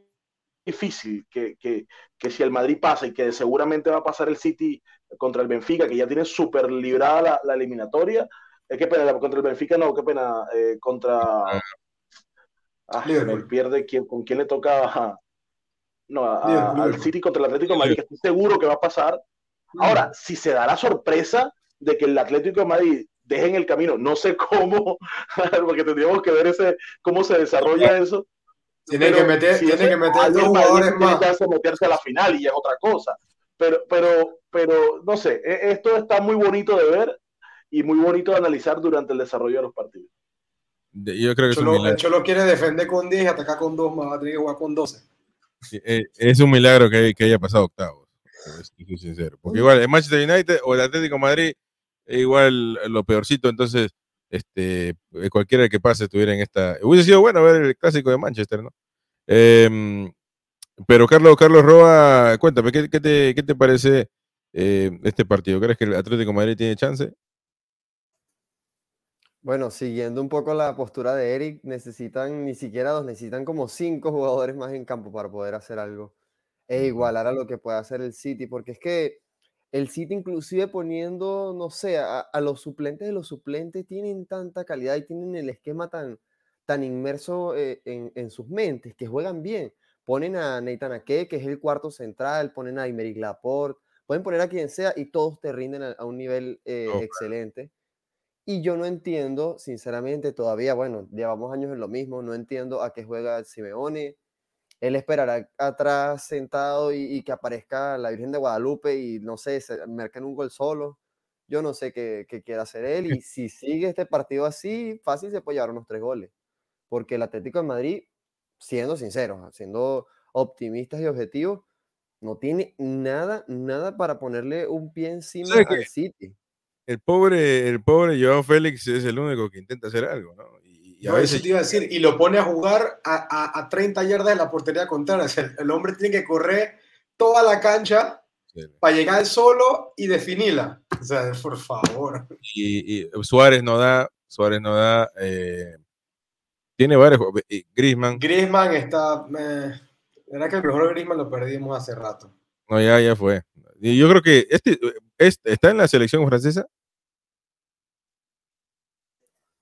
difícil que, que, que, si el Madrid pasa y que seguramente va a pasar el City contra el Benfica, que ya tiene súper librada la, la, eliminatoria, es que pena, contra el Benfica no, qué pena, eh, contra... Ah, ah me pierde quién, con quién le toca no, al City contra el Atlético de Madrid, que estoy seguro que va a pasar. Ahora, si se da la sorpresa de que el Atlético de Madrid deje en el camino, no sé cómo, <laughs> porque tendríamos que ver ese, cómo se desarrolla eso. Tiene que meter, tiene que meter dos jugadores más. meterse a la final y es otra cosa. Pero, pero, pero, no sé, e, esto está muy bonito de ver y muy bonito de analizar durante el desarrollo de los partidos. Yo creo que Cholo, el Cholo quiere defender con 10 y atacar con 2 más, va a tener que jugar con 12. Eh, es un milagro que, haya pasado octavos, estoy sincero. Porque igual el Manchester United o el Atlético Madrid, igual lo peorcito, entonces este, eh, cualquiera que pase estuviera en esta. Hubiese sido bueno ver el clásico de Manchester, ¿no? Eh, pero Carlos, Carlos Roa, cuéntame, ¿qué, qué, te, qué te, parece eh, este partido? ¿Crees que el Atlético Madrid tiene chance? Bueno, siguiendo un poco la postura de Eric, necesitan ni siquiera dos, necesitan como cinco <laughs> jugadores más en campo para poder hacer algo e igualar a lo que puede hacer el City, porque es que el City inclusive poniendo, no sé, a, los suplentes de los suplentes tienen tanta calidad y tienen el esquema tan, tan inmerso eh, en, sus mentes, que juegan bien. Ponen a Nathan Ake, que es el cuarto central, ponen a Imeric Laporte, pueden poner a quien sea y todos te rinden a, un nivel eh, excelente. Y yo no entiendo, sinceramente, todavía, bueno, llevamos años en lo mismo, no entiendo a qué juega Simeone. Él esperará atrás sentado y, que aparezca la Virgen de Guadalupe y no sé, se en un gol solo. Yo no sé qué, qué quiere hacer él <laughs> y si sigue este partido así, fácil se puede llevar unos tres goles. porque el Atlético de Madrid, siendo sinceros, siendo optimistas y objetivos, no tiene nada, nada para ponerle un pie encima al City. El pobre, el pobre Joao Félix es el único que intenta hacer algo, ¿no? Y, y a No, eso veces te iba a decir, y lo pone a jugar a, a, a 30 yardas de la portería contraria. O sea, el, el hombre tiene que correr toda la cancha Sí. para llegar solo y definirla. O sea, por favor. y, y Suárez no da, Suárez no da. eh, tiene varios. Griezmann, Griezmann está. eh, Era que el mejor Griezmann lo perdimos hace rato. no, ya, ya fue. Y yo creo que este, este está en la selección francesa.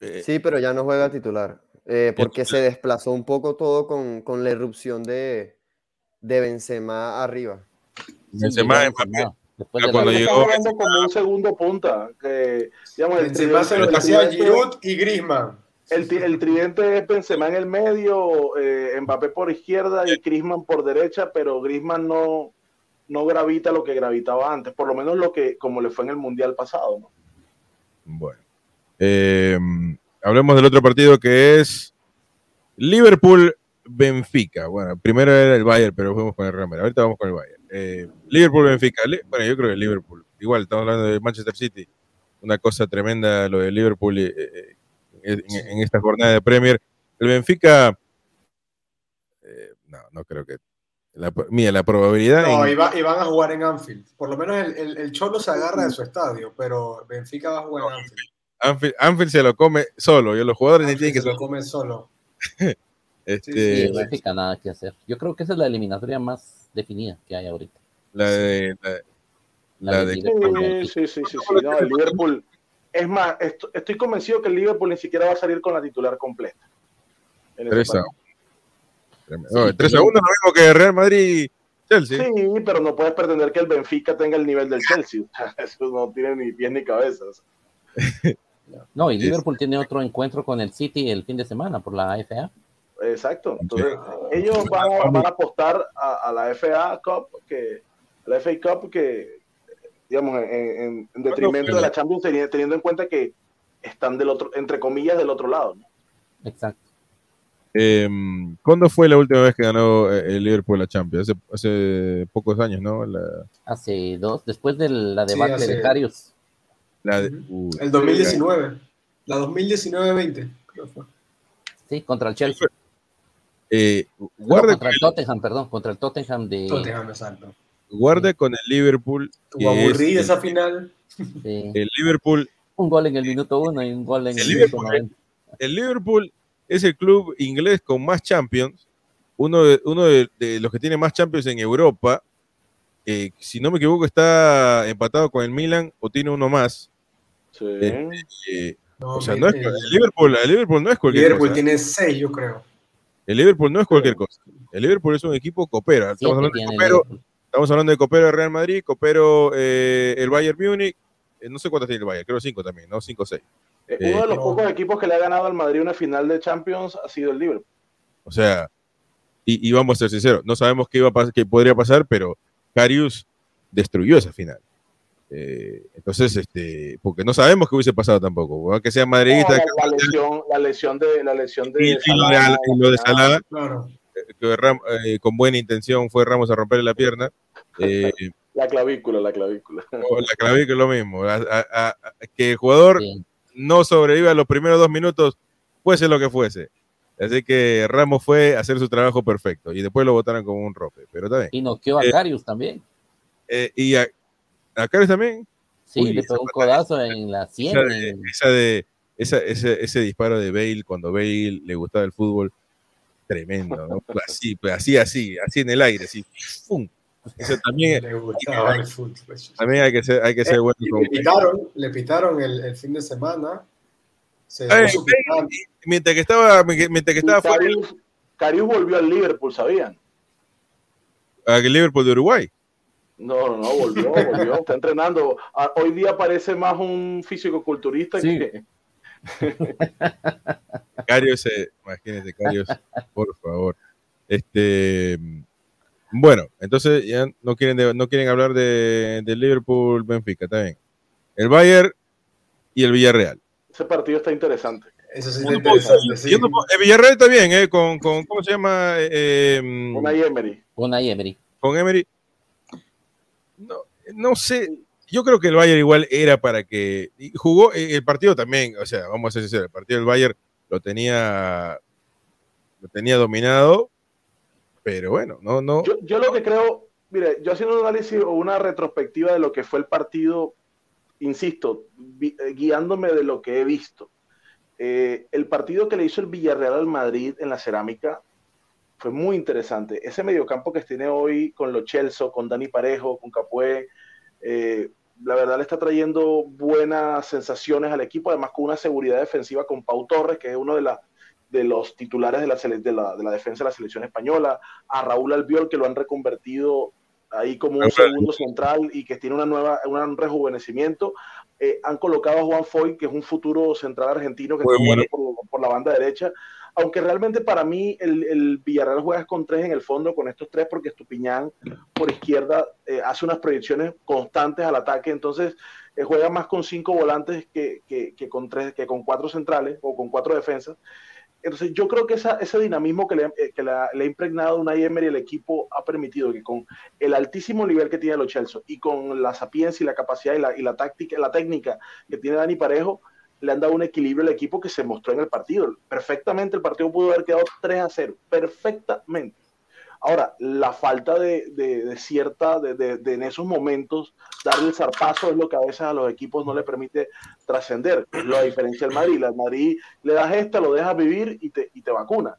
Eh, Sí, pero ya no juega titular, eh, porque se desplazó un poco todo con, con la irrupción de, de Benzema arriba. Benzema. Benzema, después de cuando Está llegó- como un segundo punta. Que, digamos, el Benzema se lo tridente- hacía Giroud y Griezmann. El, el tridente es Benzema en el medio, eh, Mbappé por izquierda y Griezmann por derecha, pero Griezmann no, no gravita lo que gravitaba antes, por lo menos lo que como le fue en el Mundial pasado. ¿no? Bueno. Eh, hablemos del otro partido que es Liverpool-Benfica. Bueno, primero era el Bayern, pero fuimos con el Real Madrid. Ahorita vamos con el Bayern. Eh, Liverpool-Benfica. Li- Bueno, yo creo que Liverpool. Igual, estamos hablando de Manchester City. Una cosa tremenda lo de Liverpool eh, eh, en, en esta jornada de Premier. El Benfica, no, no creo que. La, mira, la probabilidad. No, en- y, va- y van a jugar en Anfield. Por lo menos el, el, el Cholo se agarra de su estadio, pero Benfica va a jugar en Anfield. Anfield, Anfield se lo come solo. Y los jugadores ni Anfield tienen que se lo ser. come solo. <laughs> Este, Sí, el Benfica nada que hacer. Yo creo que esa es la eliminatoria más definida que hay ahorita. la de, la- La, La de de- Liverpool, Sí, sí, sí, sí, sí, no, el Liverpool. Es más, esto- estoy convencido que el Liverpool ni siquiera va a salir con la titular completa. en ese 3 a partido. 1. Sí, 3 a 1 lo mismo que Real Madrid Chelsea. Sí, pero no puedes pretender que el Benfica tenga el nivel del Chelsea. <laughs> Eso no tiene ni pies ni cabezas. <laughs> No, y Liverpool tiene otro encuentro con el City el fin de semana por la FA. Exacto. Entonces, ellos van a, van a apostar a, a la FA Cup, que la FA Cup, que digamos, en, en- en detrimento de la Champions, teni- teniendo en cuenta que están del otro, entre comillas, del otro lado. ¿no? Exacto. Eh, ¿Cuándo fue la última vez que ganó eh, el Liverpool la Champions? Hace, hace pocos años, ¿no? La, Hace dos, después de la Sí, debacle hace- de Carius. La de- El 2019. La 2019-20. creo que fue. Sí, contra el Chelsea. eh, No, contra el Tottenham, perdón, contra el Tottenham de, Tottenham, exacto. guarda con el Liverpool. Estuvo es aburrida el- esa final. <laughs> el Liverpool un gol en el minuto uno y un gol en El el, minuto Liverpool, 90. el Liverpool es el club inglés con más Champions, uno de, uno de, de los que tiene más Champions en Europa. Eh, si no me equivoco, está empatado con el Milan o tiene uno más. Sí. Eh, No, o sea, no es, el- Liverpool, el Liverpool no es cualquier Liverpool cosa. tiene seis, yo creo. El Liverpool no es cualquier cosa. El Liverpool es un equipo copera. Estamos hablando, de copero, estamos hablando de copero de Real Madrid, copero eh, el Bayern Múnich. eh, no sé cuántos tiene el Bayern, creo cinco también, ¿no? Cinco o seis. Eh, Eh, Uno de los no. pocos equipos que le ha ganado al Madrid una final de Champions ha sido el Liverpool. O sea, y, y vamos a ser sinceros, no sabemos qué iba a pas- qué podría pasar, pero Carius destruyó esa final. Eh, entonces, este, porque no sabemos qué hubiese pasado tampoco, ¿verdad? que sea madridista. la, la lesión, la lesión de la lesión de y, y lo de, Salah, y lo de Salah, Claro. que Ram- eh, con buena intención fue Ramos a romperle la pierna. eh, la clavícula, la clavícula. <laughs> la clavícula es lo mismo. a- a- a- que el jugador Sí. no sobreviva los primeros dos minutos, fuese lo que fuese. Así que Ramos fue a hacer su trabajo perfecto y después lo votaron como un rope, pero bien. Y noqueó a Eh, Carius también. Eh, y a, a Carlos también. Sí, uy, le pegó un codazo en la sien. Esa de, esa de- esa- ese, ese disparo de Bale cuando Bale le gustaba el fútbol, tremendo, ¿no? <laughs> Así, pues, así, así, así en el aire, así. ¡fum! Eso también, Le gustaba el fútbol. también hay que ser, hay que ser bueno Y con le pitaron, le pitaron el, el fin de semana. Se Ay, Bale, picante. mientras que estaba, mientras que estaba fuera Karius volvió al Liverpool, ¿sabían? el Liverpool de Uruguay. No, no, no, volvió, <laughs> volvió, está entrenando. Ah, Hoy día parece más un físico-culturista Sí. que... <laughs> Carios, eh, imagínense, Carios, por favor. Este, bueno, entonces ya no quieren, de- no quieren hablar de, de Liverpool, Benfica, está bien. El Bayern y el Villarreal. Ese partido está interesante. Eso sí está interesante, sí. no eh, Villarreal está bien, ¿eh? Con, con ¿cómo se llama? Eh, em, Una Emery. Una Emery. con Emery. No, no sé, yo creo que el Bayern igual era para que jugó eh, el partido también, o sea, vamos a ser sinceros, el partido del Bayern lo tenía lo tenía dominado, pero bueno, no no Yo, lo que creo, mire, yo haciendo un análisis o una retrospectiva de lo que fue el partido, insisto, eh, guiándome de lo que he visto. Eh, el partido que le hizo el Villarreal al Madrid en la cerámica fue muy interesante. Ese mediocampo que tiene hoy con Lo Celso, con Dani Parejo, con Capué, eh, la verdad le está trayendo buenas sensaciones al equipo, además con una seguridad defensiva con Pau Torres, que es uno de, la- de los titulares de la, de, la, de la defensa de la selección española, a Raúl Albiol, que lo han reconvertido ahí como un segundo central y que tiene una nueva, un rejuvenecimiento. Eh, han colocado a Juan Foy, que es un futuro central argentino que está bueno. por, por la banda derecha. Aunque realmente para mí el, el Villarreal juega con tres en el fondo, con estos tres, porque Estupiñán por izquierda eh, hace unas proyecciones constantes al ataque, entonces eh, juega más con cinco volantes que, que, con tres, que con cuatro centrales o con cuatro defensas. Entonces yo creo que esa, ese dinamismo que, le, eh, que le ha impregnado una Emery el equipo ha permitido que con el altísimo nivel que tiene los Chelsea y con la sapiencia y la capacidad y la, y la táctica, la técnica que tiene Dani Parejo, le han dado un equilibrio al equipo que se mostró en el partido. Perfectamente el partido pudo haber quedado 3 a 0, perfectamente. Ahora, la falta de, de- de cierta, de, de- en esos momentos, darle el zarpazo es lo que a veces a los equipos no le permite trascender. La diferencia del Madrid. El Madrid le das esta, lo dejas vivir y te, y te vacuna.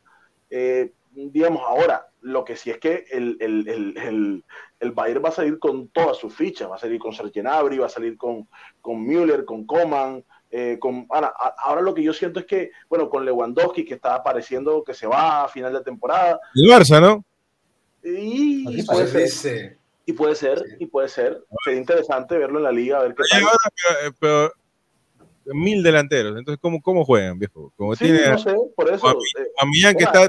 Eh, digamos, ahora, lo que sí es que el, el, el, el, el Bayern va a salir con todas sus fichas, va a salir con Serge Gnabry, va a salir con, con Müller, con Coman, eh, con, ahora, lo que yo siento es que, bueno, con Lewandowski, que está apareciendo que se va a final de temporada, el Barça, ¿no? y, puede ser, y puede ser, y puede ser. Sería interesante verlo en la liga, a ver qué tal. ahora, pero, pero mil delanteros, entonces cómo cómo juegan, viejo? Como Sí, tiene no sé, por eso. Eh, que bueno, está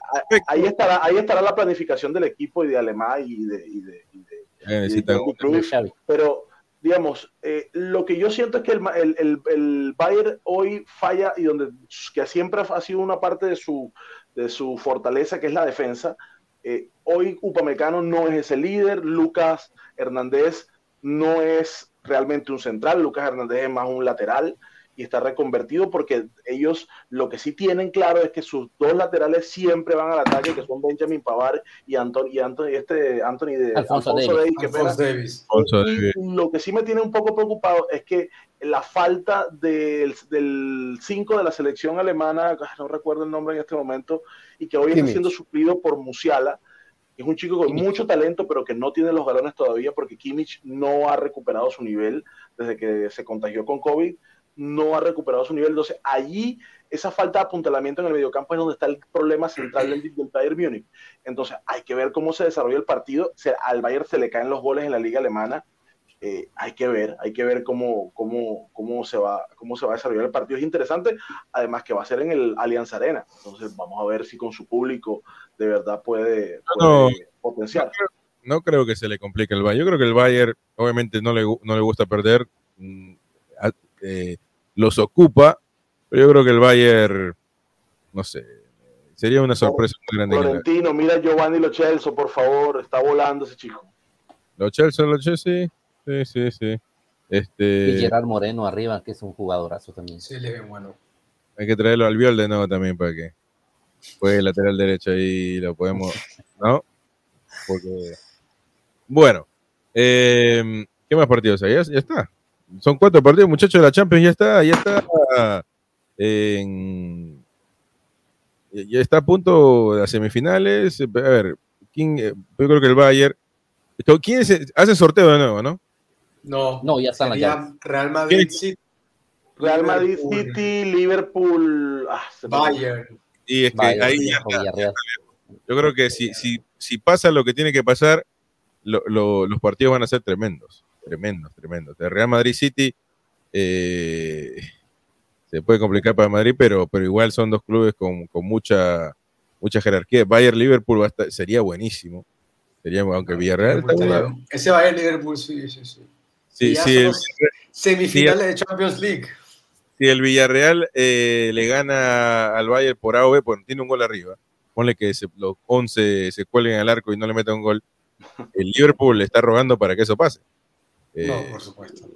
ahí estará, ahí estará la planificación del equipo y de Alemán y de, y de, y de- Eh, y necesita de gol. Cruyff. Xavi. pero digamos, eh, lo que yo siento es que el, el, el, el Bayern hoy falla y donde que siempre ha sido una parte de su, de su fortaleza, que es la defensa. eh, hoy Upamecano no es ese líder, Lucas Hernández no es realmente un central, Lucas Hernández es más un lateral y está reconvertido porque ellos lo que sí tienen claro es que sus dos laterales siempre van al ataque, que son Benjamin Pavar y Anthony, y Anthony, este Anthony de Alfonso Davies. qué pena. Alphonse Davis. Alfonso Y Davies. lo que sí me tiene un poco preocupado es que la falta del 5 de la selección alemana, ah, no recuerdo el nombre en este momento, y que hoy está Kimmich. siendo suplido por Musiala, es un chico con Kimmich. mucho talento, pero que no tiene los balones todavía porque Kimmich no ha recuperado su nivel desde que se contagió con COVID, no ha recuperado su nivel. Entonces, allí esa falta de apuntalamiento en el mediocampo es donde está el problema central del, <clears throat> del Bayern Múnich. Entonces, hay que ver cómo se desarrolla el partido. Se- al Bayern se le caen los goles en la liga alemana. Eh, hay que ver, hay que ver cómo, cómo, cómo, se va, cómo se va a desarrollar el partido. Es interesante, además que va a ser en el Allianz Arena. Entonces, vamos a ver si con su público de verdad puede, No, potenciar. No creo que se le complique el Bayern. Yo creo que el Bayern obviamente no le, no le gusta perder, mm, eh, los ocupa, pero yo creo que el Bayern, no sé, sería una sorpresa muy grande. Florentino, mira Giovanni Lo Celso, por favor, está volando ese chico. Los Chelsea, los Chelsea, sí, sí, sí. Y Este, Gerard Moreno arriba, que es un jugadorazo también. Sí, le ven bueno. hay que traerlo al Viol de nuevo también para que juegue lateral derecho y lo podemos, <laughs> ¿no? Porque, bueno, eh, ¿qué más partidos hay? Ya, ya está. Son cuatro partidos, muchachos de la Champions, ya está, ya está en, ya está a punto de las semifinales. A ver, ¿quién, eh, yo creo que el Bayern. ¿Quién es- hace sorteo de nuevo, no? No, No, ya están llaves. Real Madrid. City, Real Madrid Liverpool, City, Liverpool, ah, Bayern. Y es que Bayern, ahí ya está. Yo creo que si, si, si pasa lo que tiene que pasar, lo- lo- los partidos van a ser tremendos, tremendos, tremendos. De Real Madrid City eh, se puede complicar para Madrid, pero, pero igual son dos clubes con, con mucha, mucha jerarquía. Bayern Liverpool estar- sería buenísimo. Sería, aunque Villarreal está Liverpool, jugado. Ese Bayern Liverpool, sí, sí, sí. Sí, sí, el- semifinales de Champions League. si el Villarreal eh, le gana al Bayern por A o B, pues tiene un gol arriba, ponle que se- los 11 se cuelguen al arco y no le metan un gol, el Liverpool le está rogando para que eso pase. Eh, No, por supuesto.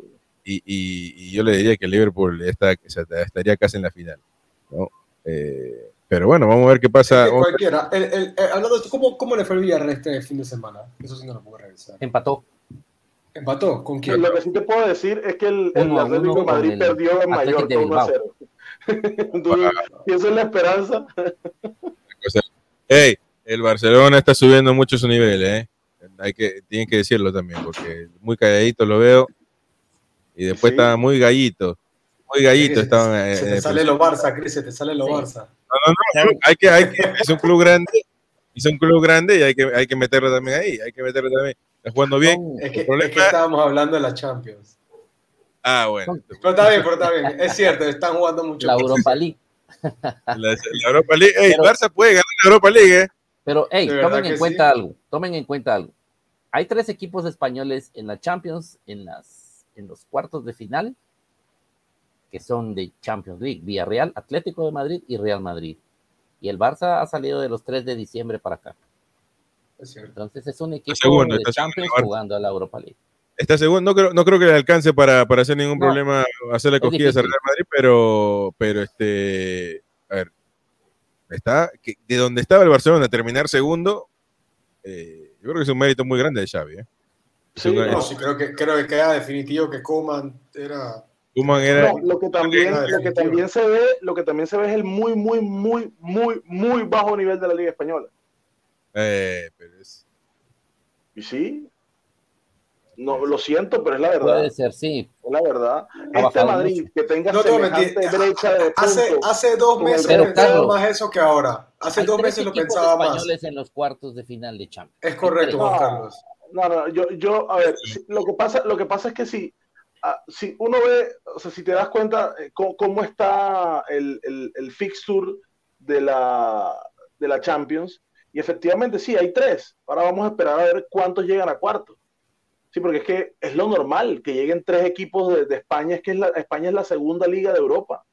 y, y- y yo le diría que el Liverpool está, o sea, estaría casi en la final. ¿no? Eh, pero bueno, vamos a ver qué pasa. Cualquiera. El- el- eh, hablando de esto, ¿cómo, ¿cómo le fue el Villarreal este fin de semana? Eso sí no lo puedo revisar. Empató. ¿Empató? ¿Con quién? Lo que sí te puedo decir es que el, el Uno Atlético uno de Madrid perdió en Mallorca de 1 a 0. <laughs> Entonces, y esa es la esperanza. <laughs> hey, el Barcelona está subiendo mucho su nivel, ¿eh? Hay que, tienen que decirlo también, porque muy calladito lo veo. Y después Sí. estaba muy gallito. Muy gallito se, estaban. eh, se en te sale lo Barça, Cris, se te sale lo Sí. Barça. No, no, no, no, hay que, hay que, es un club grande, es un club grande y hay que, hay que meterlo también ahí, hay que meterlo también. Está jugando bien. Son- Es que, El problema- es que estábamos hablando de la Champions. Ah, bueno. Pero está bien, pero está bien. Es cierto, están jugando mucho. la Europa League. La, la Europa League. Ey, Pero- Barça puede ganar la Europa League, ¿eh? Pero, hey, tomen en sí. cuenta algo. Tomen en cuenta algo. Hay tres equipos españoles en la Champions, en, las, en los cuartos de final, que son de Champions League: Villarreal, Atlético de Madrid y Real Madrid. Y el Barça ha salido de los 3 de diciembre para acá. Es. Entonces es un equipo segundo, de segundo Champions jugando a la Europa League. Está seguro, no creo, no creo que le alcance para, para hacer ningún No. problema hacerle cosquillas a difícil. Real Madrid, pero, pero este, a ver, está, que, de donde estaba el Barcelona, terminar segundo, eh, yo creo que es un mérito muy grande de Xavi, ¿eh? Sí, una- No, sí, creo que, creo que queda definitivo que Coman era. Koeman era, No, lo que también, Era lo que también se ve, lo que también se ve es el muy, muy, muy, muy, muy bajo nivel de la Liga Española. eh, pero es- Y sí, no lo siento, pero es la verdad. Puede ser, sí. Es la verdad. Ha Este Madrid que tenga No te voy a semejante mentir, brecha de Hace, hace dos meses Pero, pensaba Carlos, más eso que ahora. Hace Hay dos tres meses lo pensaba más. españoles en los cuartos de final de Champions. Es correcto. Juan No. Carlos. No, no, yo, yo, a ver, si- lo que pasa, lo que pasa es que si, ah, si uno ve, o sea, si te das cuenta eh, cómo, cómo está el, el, el fixture de la, de la Champions, y efectivamente sí, hay tres. Ahora vamos a esperar a ver cuántos llegan a cuartos. Sí, porque es que es lo normal que lleguen tres equipos de, de España, es que es la, España es la segunda liga de Europa.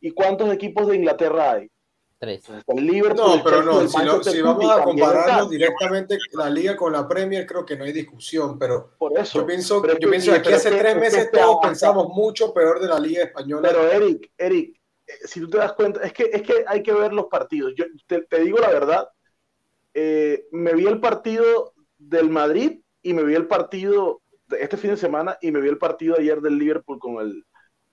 ¿Y cuántos equipos de Inglaterra hay? Tres. El Liverpool, No, pero no, el si, lo- Manchester si vamos a está. directamente la liga con la Premier, creo que no hay discusión, pero Por eso. yo pienso, Pero yo que- pienso que aquí pero hace tres meses este todos pensamos mucho peor de la liga española. Pero Eric, Eric, eh, si tú te das cuenta, es que, es que hay que ver los partidos. Yo te, te digo la verdad, eh, me vi el partido del Madrid y me vi el partido de este fin de semana y me vi el partido ayer del Liverpool con el,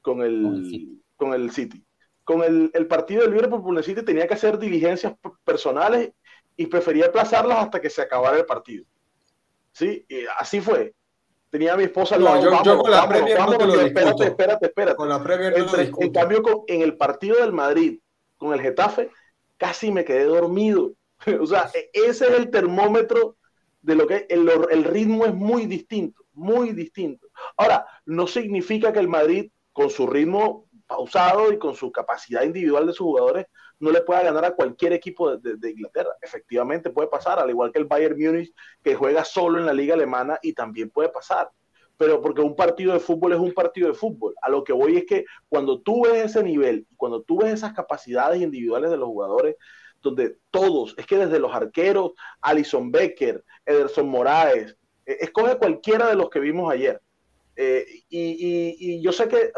con el, Con el City. con el City. Con el, el partido del Liverpool con el City tenía que hacer diligencias personales y prefería aplazarlas hasta que se acabara el partido. Sí, y así fue. Tenía a mi esposa al No, lado, yo- yo vámonos, con la vámonos, Premier no te lo yo, espérate, espérate, espérate. Con la Premier no lo Entre- en cambio, con- en el partido del Madrid, con el Getafe, casi me quedé dormido. <laughs> o sea, e- ese es el termómetro de lo que el, ritmo es muy distinto, muy distinto. Ahora, no significa que el Madrid, con su ritmo pausado y con su capacidad individual de sus jugadores, no le pueda ganar a cualquier equipo de, de- de Inglaterra. Efectivamente puede pasar, al igual que el Bayern Múnich, que juega solo en la liga alemana y también puede pasar. Pero porque un partido de fútbol es un partido de fútbol. A lo que voy es que cuando tú ves ese nivel, cuando tú ves esas capacidades individuales de los jugadores, donde todos, es que desde los arqueros, Alison Becker, Ederson Moraes, eh, escoge cualquiera de los que vimos ayer. Eh, y, y- y yo sé que eh,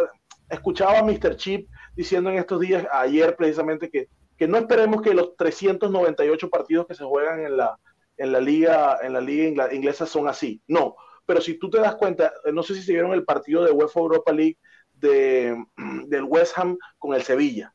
escuchaba a Mr. Chip diciendo en estos días, ayer precisamente, que, que no esperemos que los 398 partidos que se juegan en la, en la liga, en la liga inglesa son así. No, pero si tú te das cuenta, eh, no sé si se vieron el partido de UEFA Europa League de, del West Ham con el Sevilla.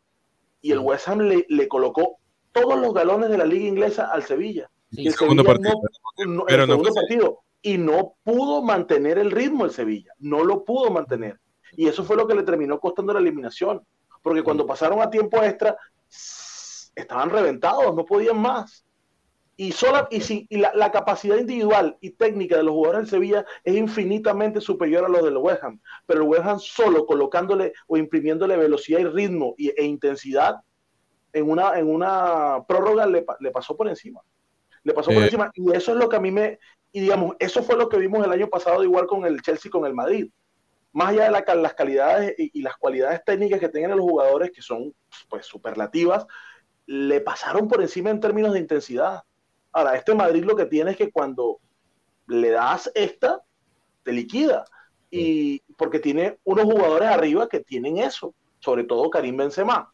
Y el West Ham le, le colocó todos los galones de la liga inglesa al Sevilla. Sí, el Segundo Sevilla partido. no- no- Pero el no segundo fue- partido. Y no pudo mantener el ritmo el Sevilla. No lo pudo mantener. Y eso fue lo que le terminó costando la eliminación. Porque cuando pasaron a tiempo extra, estaban reventados, no podían más. Y, sola, y, si, y la, la capacidad individual y técnica de los jugadores del Sevilla es infinitamente superior a los del West Ham. Pero el West Ham solo colocándole o imprimiéndole velocidad y ritmo y, e intensidad en una, en una prórroga le, le pasó por encima. Le pasó por Eh. encima. Y eso es lo que a mí me. Y digamos, eso fue lo que vimos el año pasado, igual con el Chelsea, con el Madrid. más allá de la, las calidades y, y, las cualidades técnicas que tienen los jugadores, que son pues superlativas, le pasaron por encima en términos de intensidad. Ahora, este Madrid lo que tiene es que cuando le das esta, te liquida. Y porque tiene unos jugadores arriba que tienen eso, sobre todo Karim Benzema.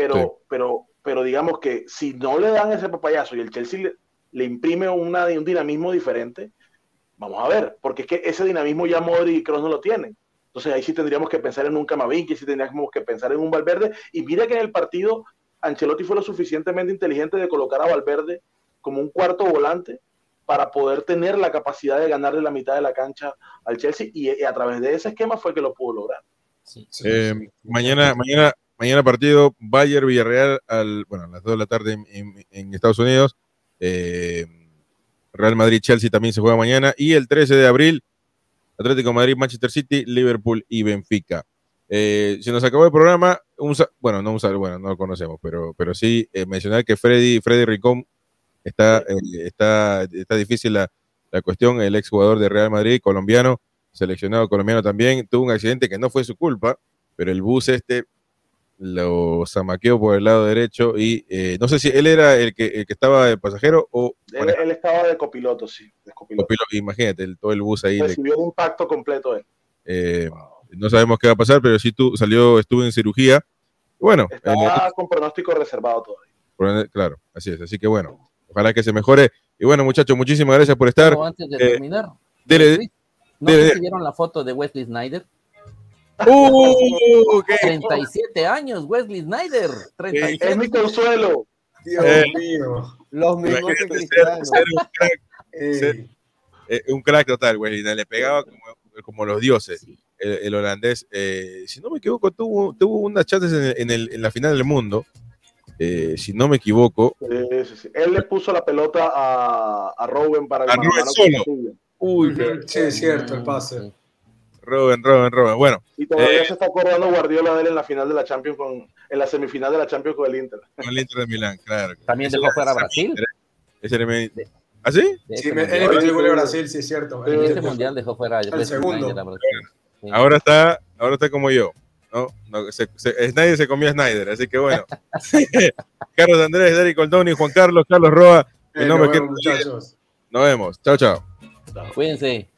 Pero, sí. pero, pero digamos que si no le dan ese papayazo y el Chelsea le, le imprime una, un dinamismo diferente, vamos a ver, porque es que ese dinamismo ya Modri y Kroos no lo tienen. Entonces ahí sí tendríamos que pensar en un Camavinga, sí tendríamos que pensar en un Valverde. Y mira que en el partido Ancelotti fue lo suficientemente inteligente de colocar a Valverde como un cuarto volante para poder tener la capacidad de ganarle la mitad de la cancha al Chelsea y, y a través de ese esquema fue que lo pudo lograr. Sí, sí, eh, sí. Mañana, mañana, mañana partido Bayern Villarreal al, bueno, a las 2 de la tarde en, Estados Unidos. Eh, Real Madrid Chelsea también se juega mañana y el 13 de abril Atlético Madrid Manchester City Liverpool y Benfica. Eh, se nos acabó el programa, un, bueno, no un bueno, no lo conocemos, pero, pero sí eh, mencionar que Freddy, Freddy Ricón está, eh, está, está difícil la, la cuestión, el exjugador de Real Madrid, colombiano, seleccionado colombiano también, tuvo un accidente que no fue su culpa, pero el bus este lo zamaqueó por el lado derecho y eh, no sé si él era el que, el que estaba de pasajero o... Él, él estaba de copiloto, sí. De copiloto. copiloto imagínate, el, todo el bus ahí. Recibió un impacto completo él. Eh, wow. No sabemos qué va a pasar, pero sí tú, salió, estuvo en cirugía. Bueno. Eh, con pronóstico reservado todavía. Claro, así es. Así que bueno, ojalá que se mejore. Y bueno, muchachos, muchísimas gracias por estar. Pero antes de terminar, dele, ¿no dele, vieron la foto de Wesley Snyder? Uh, 37 años, Wesley Snyder. 37. Es mi consuelo. Dios eh, mío. Los mismos que Cristiano. Ser, un, crack, <laughs> ser, eh, un crack total, güey. Le pegaba como, como los dioses. Sí. El, el, holandés, eh, si no me equivoco, tuvo, tuvo unas chances en, en, el, en la final del mundo. Eh, si no me equivoco. Sí, sí, sí. Él le puso la pelota a, a Robben para a solo. Uy, sí, es cierto, el pase. Robin, Robin, Robin. Bueno. Y todavía eh, se está acordando Guardiola de él en la final de la Champions con, en la semifinal de la Champions con el Inter. Con el Inter de Milán, claro. También dejó fuera a Brasil. Ese era mi... ¿Ah, sí? Sí, él metió el gol de Brasil, sí es cierto. En este mundial dejó fuera el segundo. Sí. Ahora está, ahora está como yo. ¿no? no se, se, Snyder se comió a Snyder, así que bueno. <laughs> <laughs> Carlos Andrés, Derek Coldoni, Juan Carlos, Carlos Roa. Eh, nombre nos, vemos, muchachos. nos vemos. Chao, chao. Cuídense.